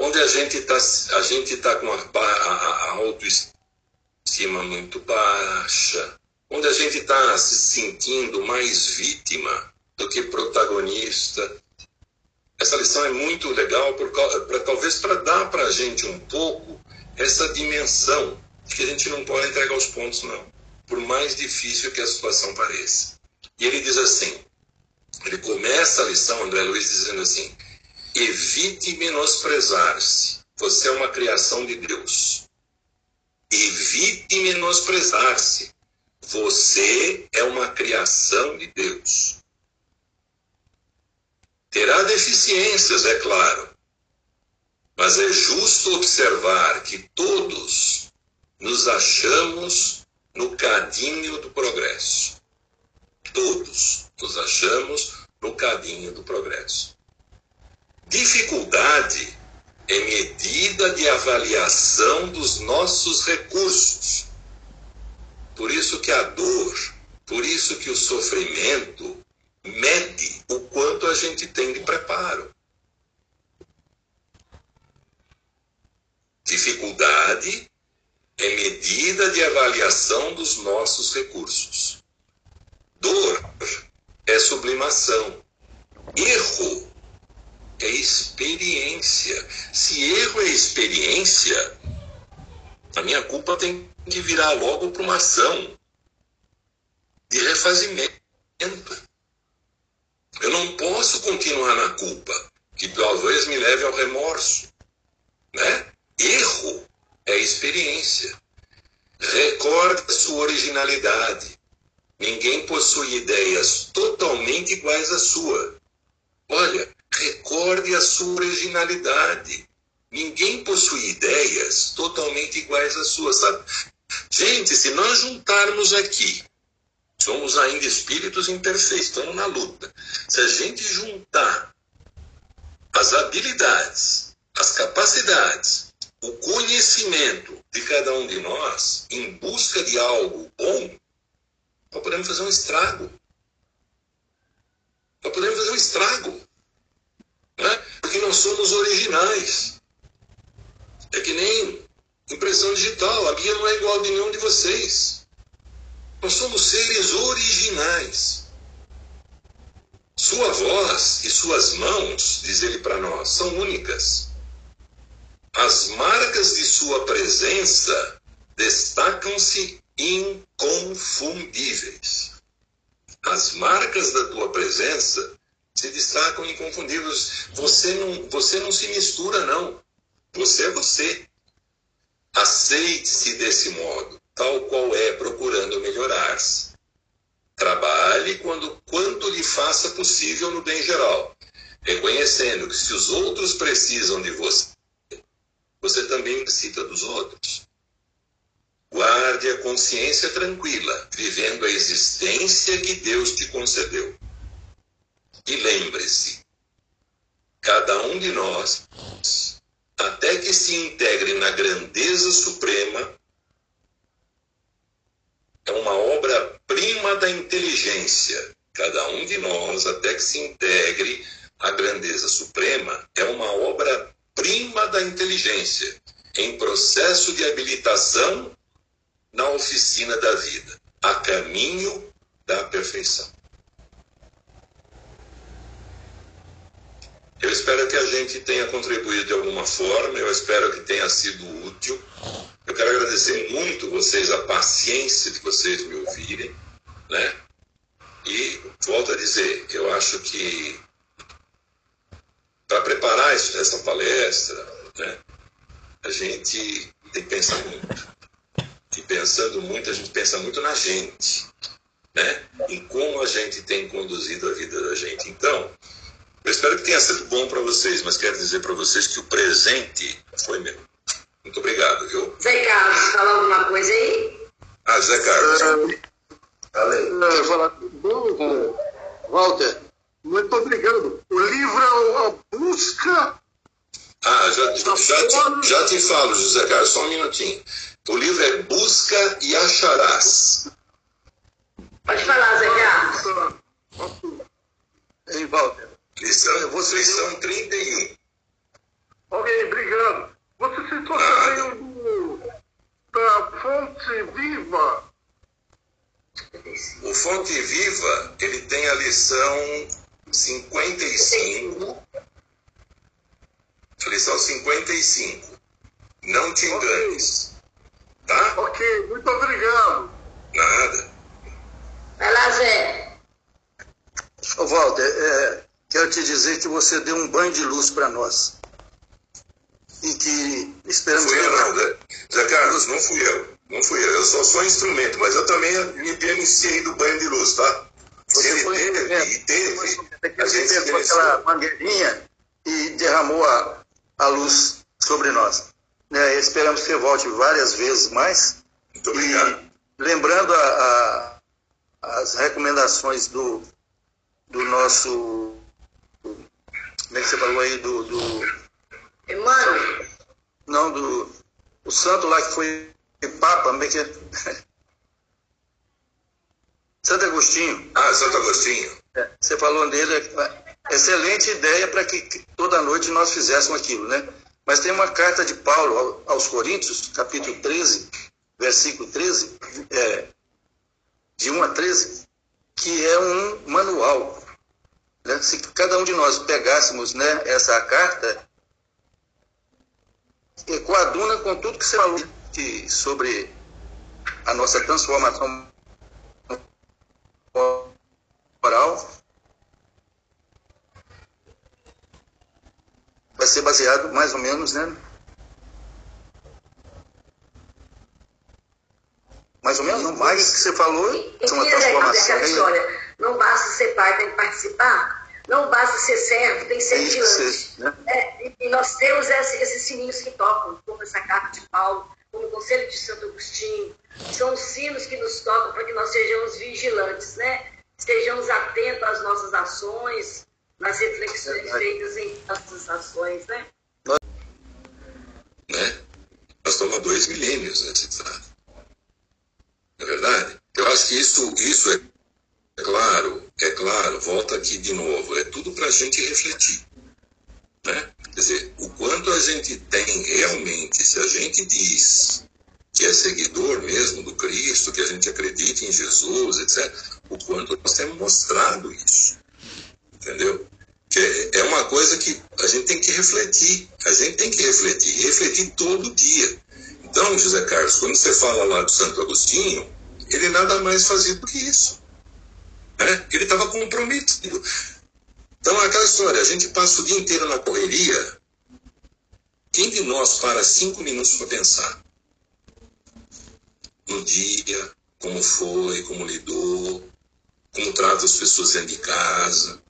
onde a gente está a gente tá com a, a, a autoestima muito baixa, onde a gente está se sentindo mais vítima do que protagonista? Essa lição é muito legal, pra, talvez para dar para a gente um pouco essa dimensão de que a gente não pode entregar os pontos, não, por mais difícil que a situação pareça. E ele diz assim: ele começa a lição, André Luiz, dizendo assim: evite menosprezar-se, você é uma criação de Deus. Evite menosprezar-se, você é uma criação de Deus. Terá deficiências, é claro, mas é justo observar que todos nos achamos no cadinho do progresso. Todos nos achamos no cadinho do progresso. Dificuldade é medida de avaliação dos nossos recursos. Por isso que a dor, por isso que o sofrimento mede o quanto a gente tem de preparo. Dificuldade é medida de avaliação dos nossos recursos. Dor é sublimação. Erro é experiência. Se erro é experiência, a minha culpa tem que virar logo para uma ação de refazimento. Eu não posso continuar na culpa, que talvez me leve ao remorso. Né? Erro é experiência. Recorde a sua originalidade. Ninguém possui ideias totalmente iguais à sua. Olha, recorde a sua originalidade. Ninguém possui ideias totalmente iguais às suas, sabe? Gente, se nós juntarmos aqui Somos ainda espíritos imperfeitos, estamos na luta. Se a gente juntar as habilidades, as capacidades, o conhecimento de cada um de nós em busca de algo bom, nós podemos fazer um estrago. Nós podemos fazer um estrago. Porque nós somos originais. É que nem impressão digital. A minha não é igual a de nenhum de vocês. Nós somos seres originais. Sua voz e suas mãos, diz ele para nós, são únicas. As marcas de sua presença destacam-se inconfundíveis. As marcas da tua presença se destacam inconfundíveis. Você não, você não se mistura, não. Você é você. Aceite-se desse modo tal qual é, procurando melhorar-se. Trabalhe quando quanto lhe faça possível no bem geral, reconhecendo que se os outros precisam de você, você também necessita dos outros. Guarde a consciência tranquila, vivendo a existência que Deus te concedeu. E lembre-se, cada um de nós, até que se integre na grandeza suprema, é uma obra-prima da inteligência. Cada um de nós, até que se integre à grandeza suprema, é uma obra-prima da inteligência, em processo de habilitação na oficina da vida, a caminho da perfeição. Eu espero que a gente tenha contribuído de alguma forma, eu espero que tenha sido útil. Eu quero agradecer muito vocês, a paciência de vocês me ouvirem, né? E volto a dizer, eu acho que para preparar essa palestra, né, a gente tem que pensar muito. E pensando muito, a gente pensa muito na gente, né? em como a gente tem conduzido a vida da gente. Então, eu espero que tenha sido bom para vocês, mas quero dizer para vocês que o presente foi meu. Muito obrigado, viu? Zé Carlos, fala alguma coisa aí? Ah, Zé Carlos. É, falar. Bom, Walter, muito obrigado. O livro é a busca. Ah, já, já, já, te, já te falo, José Carlos, só um minutinho. O livro é Busca e Acharás. Pode falar, Zé Carlos. Ei, Walter. Lição, vocês são 31. Ok, obrigado. Você citou também o do, da Fonte Viva. O Fonte Viva, ele tem a lição 55. A lição 55. Não te enganes. Tá? Ok, muito obrigado. Nada. Vai lá, Zé. Ô, Walter, é, quero te dizer que você deu um banho de luz para nós. E que esperamos Fui eu, não, Zé. Zé Carlos, não fui eu. Não fui eu. Eu sou só instrumento, mas eu também me beneficiei do banho de luz, tá? Você foi teve e teve, a gente pegou aquela mangueirinha e derramou a, a luz sobre nós. Né, esperamos que você volte várias vezes mais. Muito obrigado. E lembrando a- a- as recomendações do, do nosso. Como é que você falou aí? Do, do- Emmanuel, não, do. O santo lá que foi Papa, como é que é? Santo Agostinho. Ah, Santo Agostinho. É, Você falou nele, excelente ideia para que toda noite nós fizéssemos aquilo, né? Mas tem uma carta de Paulo ao- aos Coríntios, capítulo 13, versículo 13, é, de 1 a 13, que é um manual. Né? Se cada um de nós pegássemos né, essa carta, coaduna com tudo que você falou sobre a nossa transformação moral vai ser baseado mais ou menos, né? Mais ou menos, não mais que você falou, é uma transformação. Não basta ser pai, tem que participar. Não basta ser servo, tem que ser É vigilante. né? É, e- nós temos esse- esses sininhos que tocam, como essa carta de Paulo, como o Conselho de Santo Agostinho. São os sinos que nos tocam para que nós sejamos vigilantes, né? Estejamos atentos às nossas ações, nas reflexões Verdade. feitas em nossas ações, né? né? Nós estamos há dois milênios estado. Não é verdade? Eu acho que isso, isso é, é claro, é claro, volta aqui de novo, é tudo para a gente refletir. Né? Quer dizer, o quanto a gente tem realmente, se a gente diz que é seguidor mesmo do Cristo, que a gente acredita em Jesus, etc., o quanto nós temos mostrado isso. Entendeu? Que é- uma coisa que a gente tem que refletir. A gente tem que refletir, refletir todo dia. Então, José Carlos, quando você fala lá do Santo Agostinho, ele nada mais fazia do que isso. Né? Ele estava comprometido. Então, aquela história, a gente passa o dia inteiro na correria. Quem de nós para cinco minutos para pensar? No dia, como foi, como lidou, como trata as pessoas dentro de casa,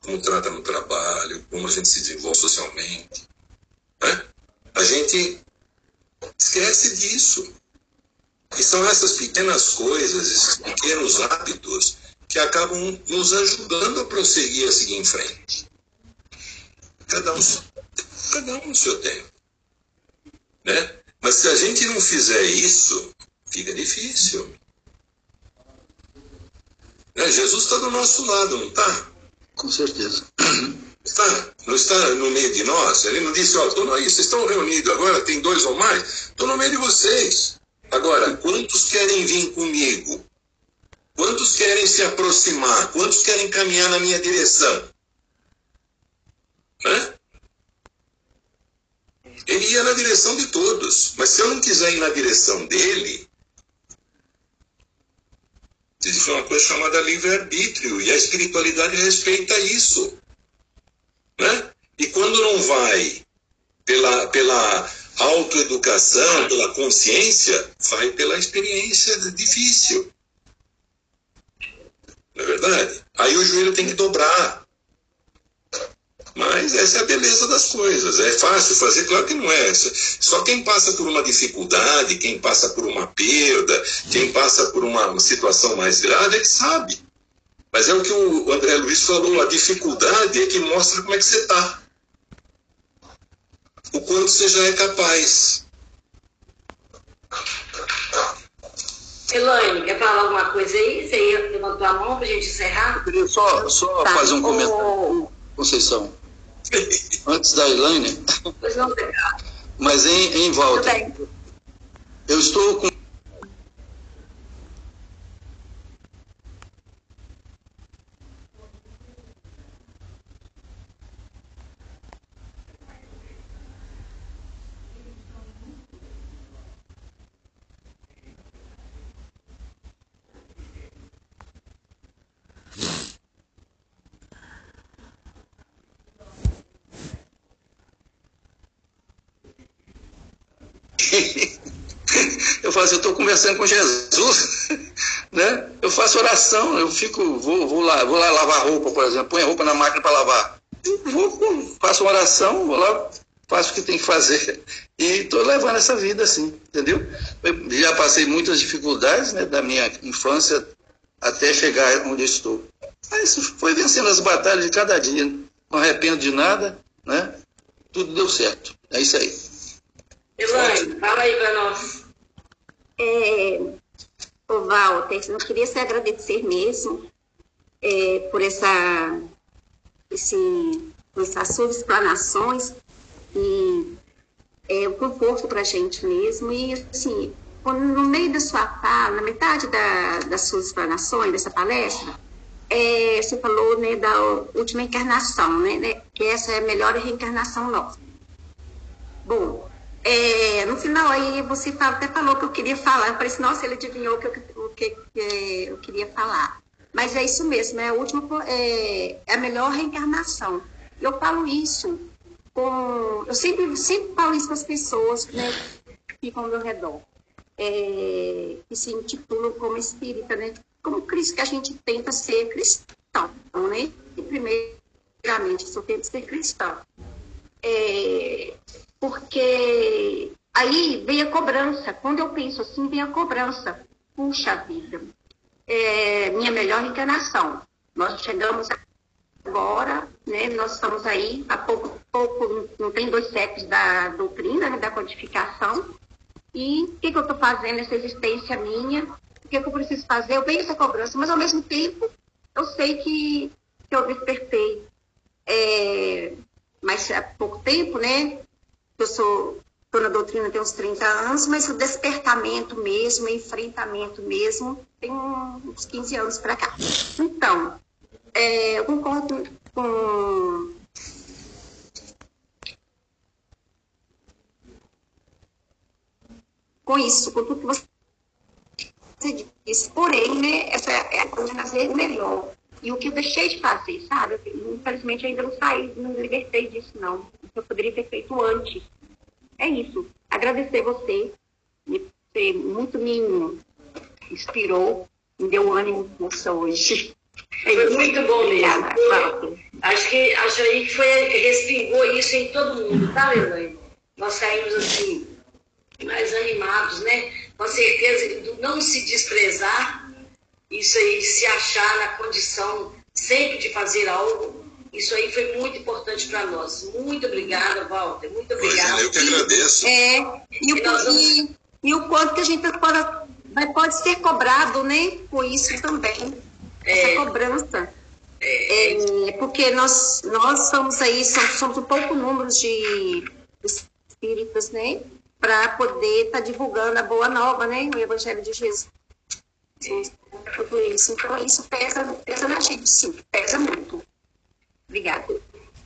como trata no trabalho, como a gente se desenvolve socialmente. Né? A gente esquece disso. E são essas pequenas coisas, esses pequenos hábitos que acabam nos ajudando a prosseguir, a seguir em frente. Cada um, cada um no seu tempo. Né? Mas se a gente não fizer isso, fica difícil. Né? Jesus está do nosso lado, não está? Com certeza. Está, não está no meio de nós. Ele não disse, ó, estou aí, vocês estão reunidos agora, tem dois ou mais, estou no meio de vocês. Agora, quantos querem vir comigo? Quantos querem se aproximar? Quantos querem caminhar na minha direção? Hã? Ele ia na direção de todos. Mas se eu não quiser ir na direção dele, existe uma coisa chamada livre-arbítrio. E a espiritualidade respeita isso. Né? E quando não vai pela, pela autoeducação, pela consciência, vai pela experiência difícil. Não é verdade? Aí o joelho tem que dobrar. Mas essa é a beleza das coisas. É fácil fazer? Claro que não é. Só quem passa por uma dificuldade, quem passa por uma perda, quem passa por uma situação mais grave é que sabe. Mas é o que o André Luiz falou: a dificuldade é que mostra como é que você está. O quanto você já é capaz. Elaine, quer falar alguma coisa aí? Você levantou a mão para a gente encerrar? Eu queria só, só tá. fazer um comentário, Conceição. Antes da Elaine. Pois não, Mas em, em volta. Eu estou com eu falo assim, eu estou conversando com Jesus, né? Eu faço oração, eu fico, vou, vou lá, vou lá lavar roupa, por exemplo, põe a roupa na máquina para lavar. Vou, faço uma oração, vou lá, faço o que tem que fazer. E estou levando essa vida assim, entendeu? Eu já passei muitas dificuldades né, da minha infância até chegar onde estou. Mas foi vencendo as batalhas de cada dia. Não arrependo de nada, né? Tudo deu certo. É isso aí. Elaine, fala aí para nós. É, o Walter, eu queria se agradecer mesmo é, por essa, esse, essas suas explanações e é, conforto para a gente mesmo. E, assim, no meio da sua fala, na metade da, das suas explanações, dessa palestra, é, você falou né, da última encarnação, né, né, que essa é a melhor reencarnação nossa. Bom, é, no final aí você até falou que eu queria falar. Eu falei assim, nossa, ele adivinhou o que, o que, que eu queria falar. Mas é isso mesmo, é a última, é, é a melhor reencarnação. Eu falo isso com. Eu sempre, sempre falo isso com as pessoas né, que ficam ao meu redor. É, que se intitulam como espírita, né? Como Cristo, que a gente tenta ser cristão, né? E primeiramente, só tenta ser cristão. É, porque aí vem a cobrança. Quando eu penso assim, vem a cobrança. Puxa vida, é minha melhor encarnação. Nós chegamos agora, né, nós estamos aí há pouco, pouco não tem dois séculos da doutrina, né, da codificação. E o que, que eu estou fazendo nessa existência minha? O que, que eu preciso fazer? Eu venho essa cobrança, mas ao mesmo tempo eu sei que, que eu despertei. É, mas há pouco tempo, né? Eu sou estou na doutrina tem uns 30 anos, mas o despertamento mesmo, o enfrentamento mesmo, tem uns 15 anos para cá. Então, é, eu concordo com. Com isso, com tudo que você disse. Porém, né, essa é a coisa melhor. E o que eu deixei de fazer, sabe? Infelizmente, ainda não saí, não me libertei disso, não. Eu poderia ter feito antes. É isso. Agradecer você. Você muito me inspirou, me deu ânimo força hoje. É foi muito bom mesmo. Acho que acho aí que foi, respingou isso em todo mundo, tá, Elaine? Nós saímos assim, mais animados, né? Com certeza, não se desprezar isso aí de se achar na condição sempre de fazer algo, isso aí foi muito importante para nós. Muito obrigada, Walter. Muito obrigada. eu que agradeço. É, e, o, vamos... e, e, o quanto que a gente pode, pode ser cobrado, né? Com isso também. É. Essa cobrança. É. É, porque nós, nós somos aí, somos, somos um pouco números de espíritos, né? Para poder estar tá divulgando a boa nova, né? O Evangelho de Jesus tudo isso. Então, isso pesa, pesa na gente, sim, pesa muito. Obrigada.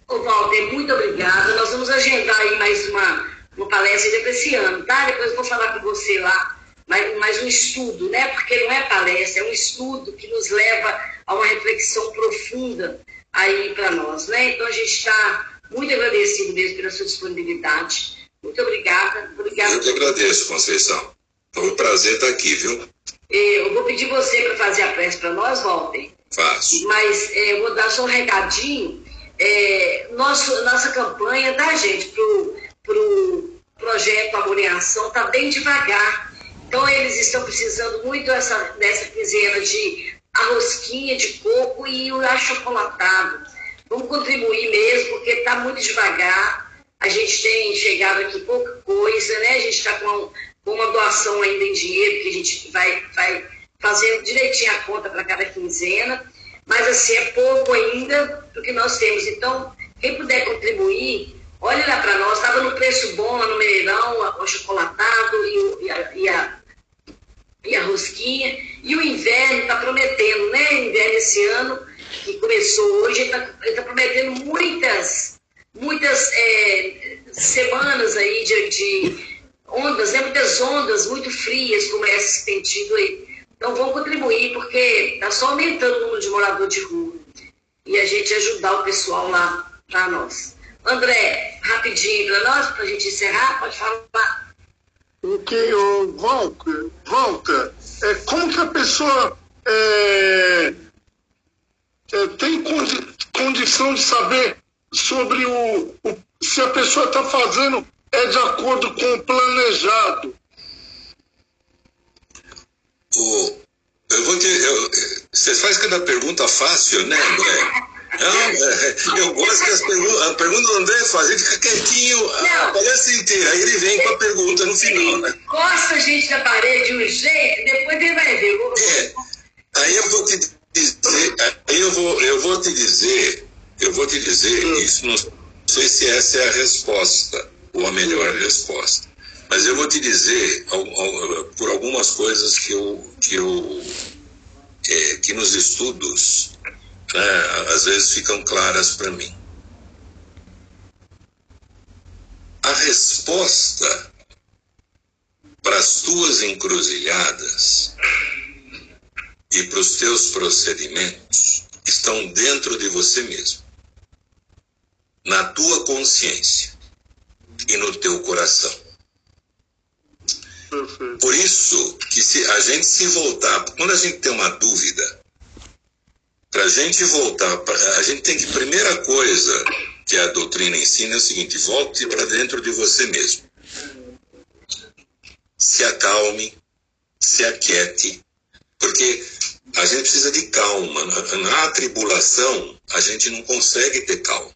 Ô, Walter, muito obrigada. Nós vamos agendar aí mais uma, uma palestra ainda para esse ano, tá? Depois eu vou falar com você lá, mais, mais um estudo, né? Porque não é palestra, é um estudo que nos leva a uma reflexão profunda aí para nós, né? Então a gente está muito agradecido mesmo pela sua disponibilidade. Muito obrigada. obrigada Eu que agradeço, Conceição. Foi um prazer estar aqui, viu? Eu vou pedir você para fazer a prece para nós, Walter. Faço. Mas é, eu vou dar só um recadinho. É, nosso, nossa campanha, tá, gente, pro, pro projeto Amor em Ação, tá bem devagar. Então, eles estão precisando muito dessa, dessa quinzena de a rosquinha de coco e o achocolatado. Vamos contribuir mesmo, porque está muito devagar. A gente tem chegado aqui pouca coisa, né? A gente está com, uma doação ainda em dinheiro, que a gente vai, vai fazendo direitinho a conta para cada quinzena. Mas, assim, é pouco ainda do que nós temos. Então, quem puder contribuir, olhe lá para nós. Estava no preço bom lá no Mineirão, o chocolatado e, e, a, e a e a rosquinha. E o inverno está prometendo, né? O inverno esse ano, que começou hoje, está tá prometendo muitas, muitas é, semanas aí de, de, ondas, né? Muitas ondas muito frias, como essas que tem tido aí. Então vamos contribuir, porque está só aumentando o número de moradores de rua. E a gente ajudar o pessoal lá para nós. André, rapidinho para nós, para a gente encerrar, pode falar o que o Walter, Walter é, como que a pessoa é, é, tem condi, condição de saber sobre o, o se a pessoa está fazendo é de acordo com o planejado. O, eu vou te, eu, você faz cada pergunta fácil, né, André? Não, é, eu gosto que as perguntas, a pergunta do André faz, ele fica quietinho a palestra inteira, aí ele vem com a pergunta no final, né? Costa a gente na parede de um jeito, depois ele vai ver. É, aí eu vou te dizer, aí eu vou, eu vou te dizer, eu vou te dizer, isso não sei se essa é a resposta, ou a melhor resposta. Mas eu vou te dizer por algumas coisas que eu, que eu é, que nos estudos né, às vezes ficam claras para mim. A resposta para as tuas encruzilhadas e para os teus procedimentos estão dentro de você mesmo, na tua consciência e no teu coração. Por isso que se a gente se voltar, quando a gente tem uma dúvida, para a gente voltar, pra, a gente tem que, primeira coisa que a doutrina ensina é o seguinte: volte para dentro de você mesmo. Se acalme, se aquiete, porque a gente precisa de calma. Na, na tribulação, a gente não consegue ter calma.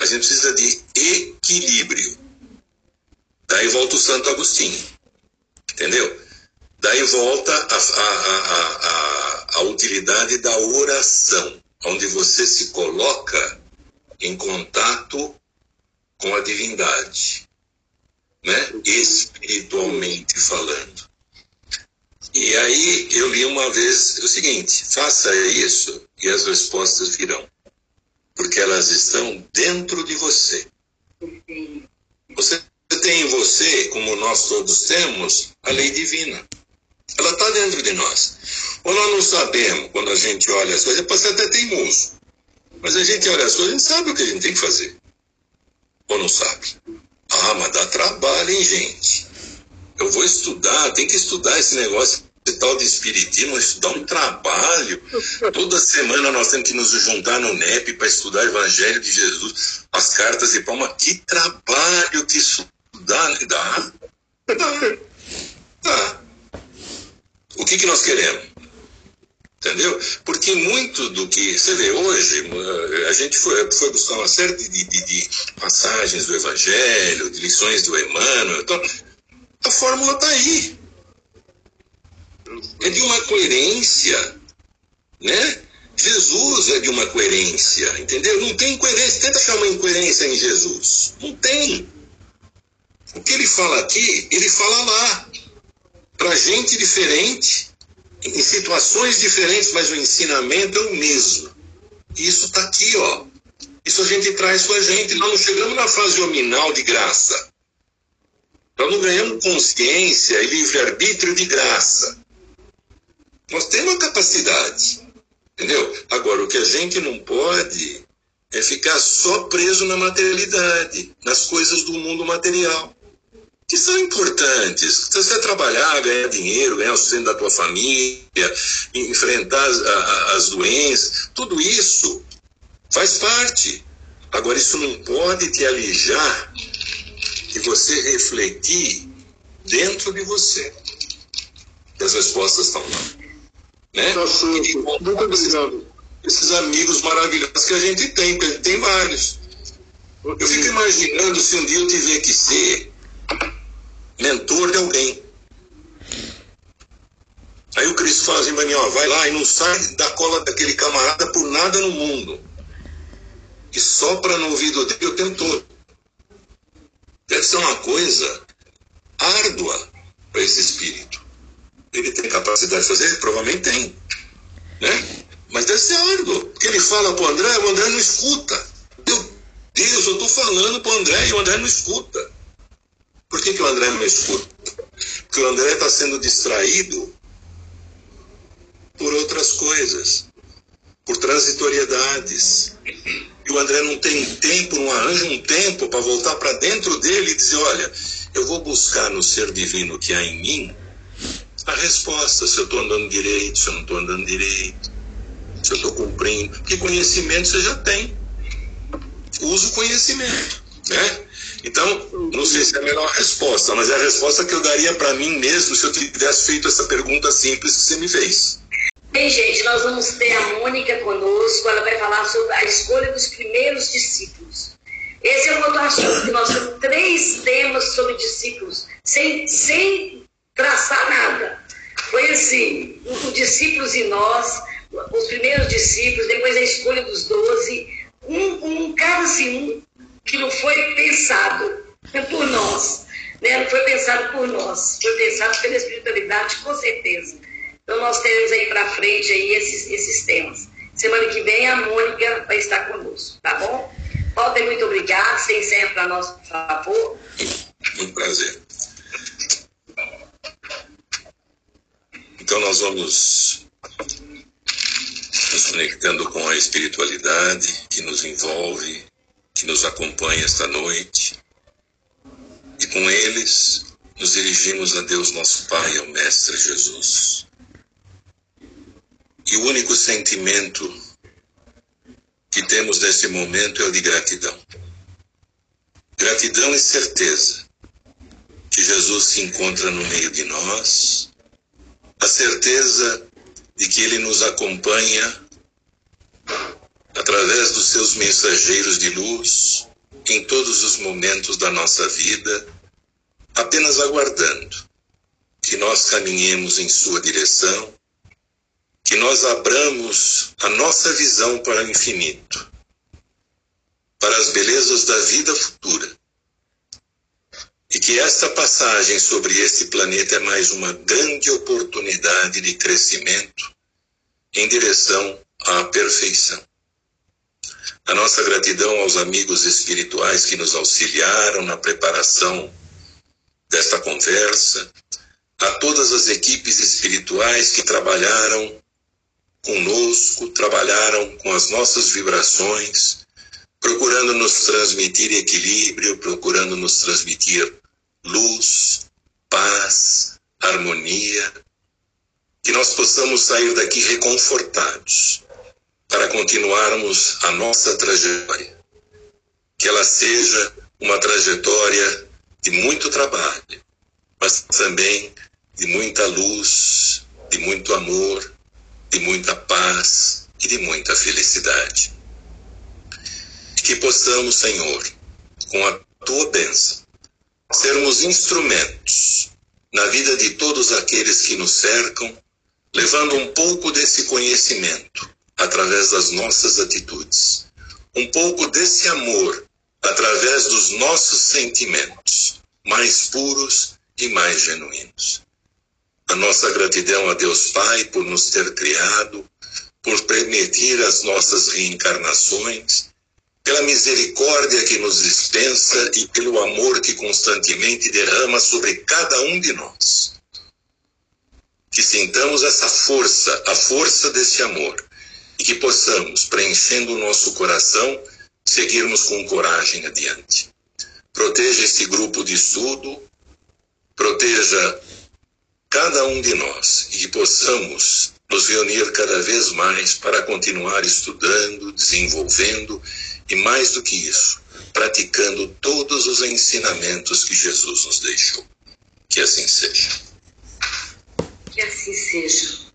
A gente precisa de equilíbrio. Daí volta o Santo Agostinho. Entendeu? Daí volta a, a, a, a, utilidade da oração, onde você se coloca em contato com a divindade, né? espiritualmente falando. E aí eu li uma vez o seguinte: faça isso e as respostas virão, porque elas estão dentro de você. Você tem em você, como nós todos temos, a lei divina. Ela está dentro de nós. Ou nós não sabemos, quando a gente olha as coisas, pode ser até teimoso. Mas a gente olha as coisas, a gente sabe o que a gente tem que fazer. Ou não sabe? Ah, mas dá trabalho, hein, gente? Eu vou estudar, tem que estudar esse negócio esse tal de espiritismo, isso dá um trabalho. Toda semana nós temos que nos juntar no NEP para estudar o Evangelho de Jesus, as cartas de palma. Que trabalho que isso dá? Dá. Dá. Dá. O que, que nós queremos? Entendeu? Porque muito do que você vê hoje, a gente foi, foi buscar uma série de, de, de passagens do Evangelho, de lições do Emmanuel. Então, a fórmula está aí. É de uma coerência, né? Jesus é de uma coerência, entendeu? Não tem incoerência. Tenta achar uma incoerência em Jesus. Não tem. O que ele fala aqui, ele fala lá para gente diferente, em situações diferentes, mas o ensinamento é o mesmo. Isso está aqui, ó. Isso a gente traz com a gente. Nós não chegamos na fase nominal de graça. Nós não ganhamos consciência e livre-arbítrio de graça. Nós temos a capacidade. Entendeu? Agora, o que a gente não pode é ficar só preso na materialidade, nas coisas do mundo material que são importantes. Se você trabalhar, ganhar dinheiro, ganhar o sustento da tua família, enfrentar as, as doenças, tudo isso faz parte. Agora, isso não pode te alijar de você refletir dentro de você. E as respostas estão lá. Né? Tá certo. Muito obrigado. Esses amigos maravilhosos que a gente tem, porque a gente tem vários. Eu fico imaginando se um dia eu tiver que ser mentor de alguém. Aí o Cristo fala assim ó, vai lá e não sai da cola daquele camarada por nada no mundo. E sopra no ouvido dele o tempo todo. Deve ser uma coisa árdua para esse espírito. Ele tem capacidade de fazer? Provavelmente tem. Né? Mas deve ser árduo. Porque ele fala para o André, o André não escuta. Meu Deus, eu estou falando para o André e o André não escuta. Por que, que o André não escuta? Porque o André está sendo distraído por outras coisas, por transitoriedades. E o André não tem tempo, não arranja um tempo para voltar para dentro dele e dizer: olha, eu vou buscar no ser divino que há em mim a resposta, se eu estou andando direito, se eu não estou andando direito, se eu estou cumprindo. Porque conhecimento você já tem. Usa o conhecimento, né? Então, não sei se é a melhor resposta, mas é a resposta que eu daria para mim mesmo se eu tivesse feito essa pergunta simples que você me fez. Bem, gente, nós vamos ter a Mônica conosco, ela vai falar sobre a escolha dos primeiros discípulos. Esse é um outro assunto, que nós temos três temas sobre discípulos, sem, sem traçar nada. Foi assim, os discípulos e nós, os primeiros discípulos, depois a escolha dos doze, um, um cada assim, um que não foi pensado por nós, né? não foi pensado por nós, foi pensado pela espiritualidade, com certeza. Então nós teremos aí para frente aí esses, esses temas. Semana que vem a Mônica vai estar conosco, tá bom? Walter, muito obrigado. Você encerra para nós, por favor. Um prazer. Então nós vamos nos conectando com a espiritualidade que nos envolve que nos acompanha esta noite. E com eles nos dirigimos a Deus nosso Pai, ao Mestre Jesus. E o único sentimento que temos nesse momento é o de gratidão. Gratidão e certeza que Jesus se encontra no meio de nós, a certeza de que Ele nos acompanha através dos seus mensageiros de luz, em todos os momentos da nossa vida, apenas aguardando que nós caminhemos em sua direção, que nós abramos a nossa visão para o infinito, para as belezas da vida futura. E que esta passagem sobre esse planeta é mais uma grande oportunidade de crescimento em direção à perfeição. A nossa gratidão aos amigos espirituais que nos auxiliaram na preparação desta conversa, a todas as equipes espirituais que trabalharam conosco, trabalharam com as nossas vibrações, procurando nos transmitir equilíbrio, procurando nos transmitir luz, paz, harmonia, que nós possamos sair daqui reconfortados para continuarmos a nossa trajetória. Que ela seja uma trajetória de muito trabalho, mas também de muita luz, de muito amor, de muita paz e de muita felicidade. Que possamos, Senhor, com a tua bênção, sermos instrumentos na vida de todos aqueles que nos cercam, levando um pouco desse conhecimento através das nossas atitudes, um pouco desse amor através dos nossos sentimentos mais puros e mais genuínos. a nossa gratidão a Deus Pai por nos ter criado, por permitir as nossas reencarnações, pela misericórdia que nos dispensa e pelo amor que constantemente derrama sobre cada um de nós. Que sintamos essa força, a força desse amor, e que possamos, preenchendo o nosso coração, seguirmos com coragem adiante. Proteja esse grupo de estudo, proteja cada um de nós e que possamos nos reunir cada vez mais para continuar estudando, desenvolvendo e, mais do que isso, praticando todos os ensinamentos que Jesus nos deixou. Que assim seja. Que assim seja.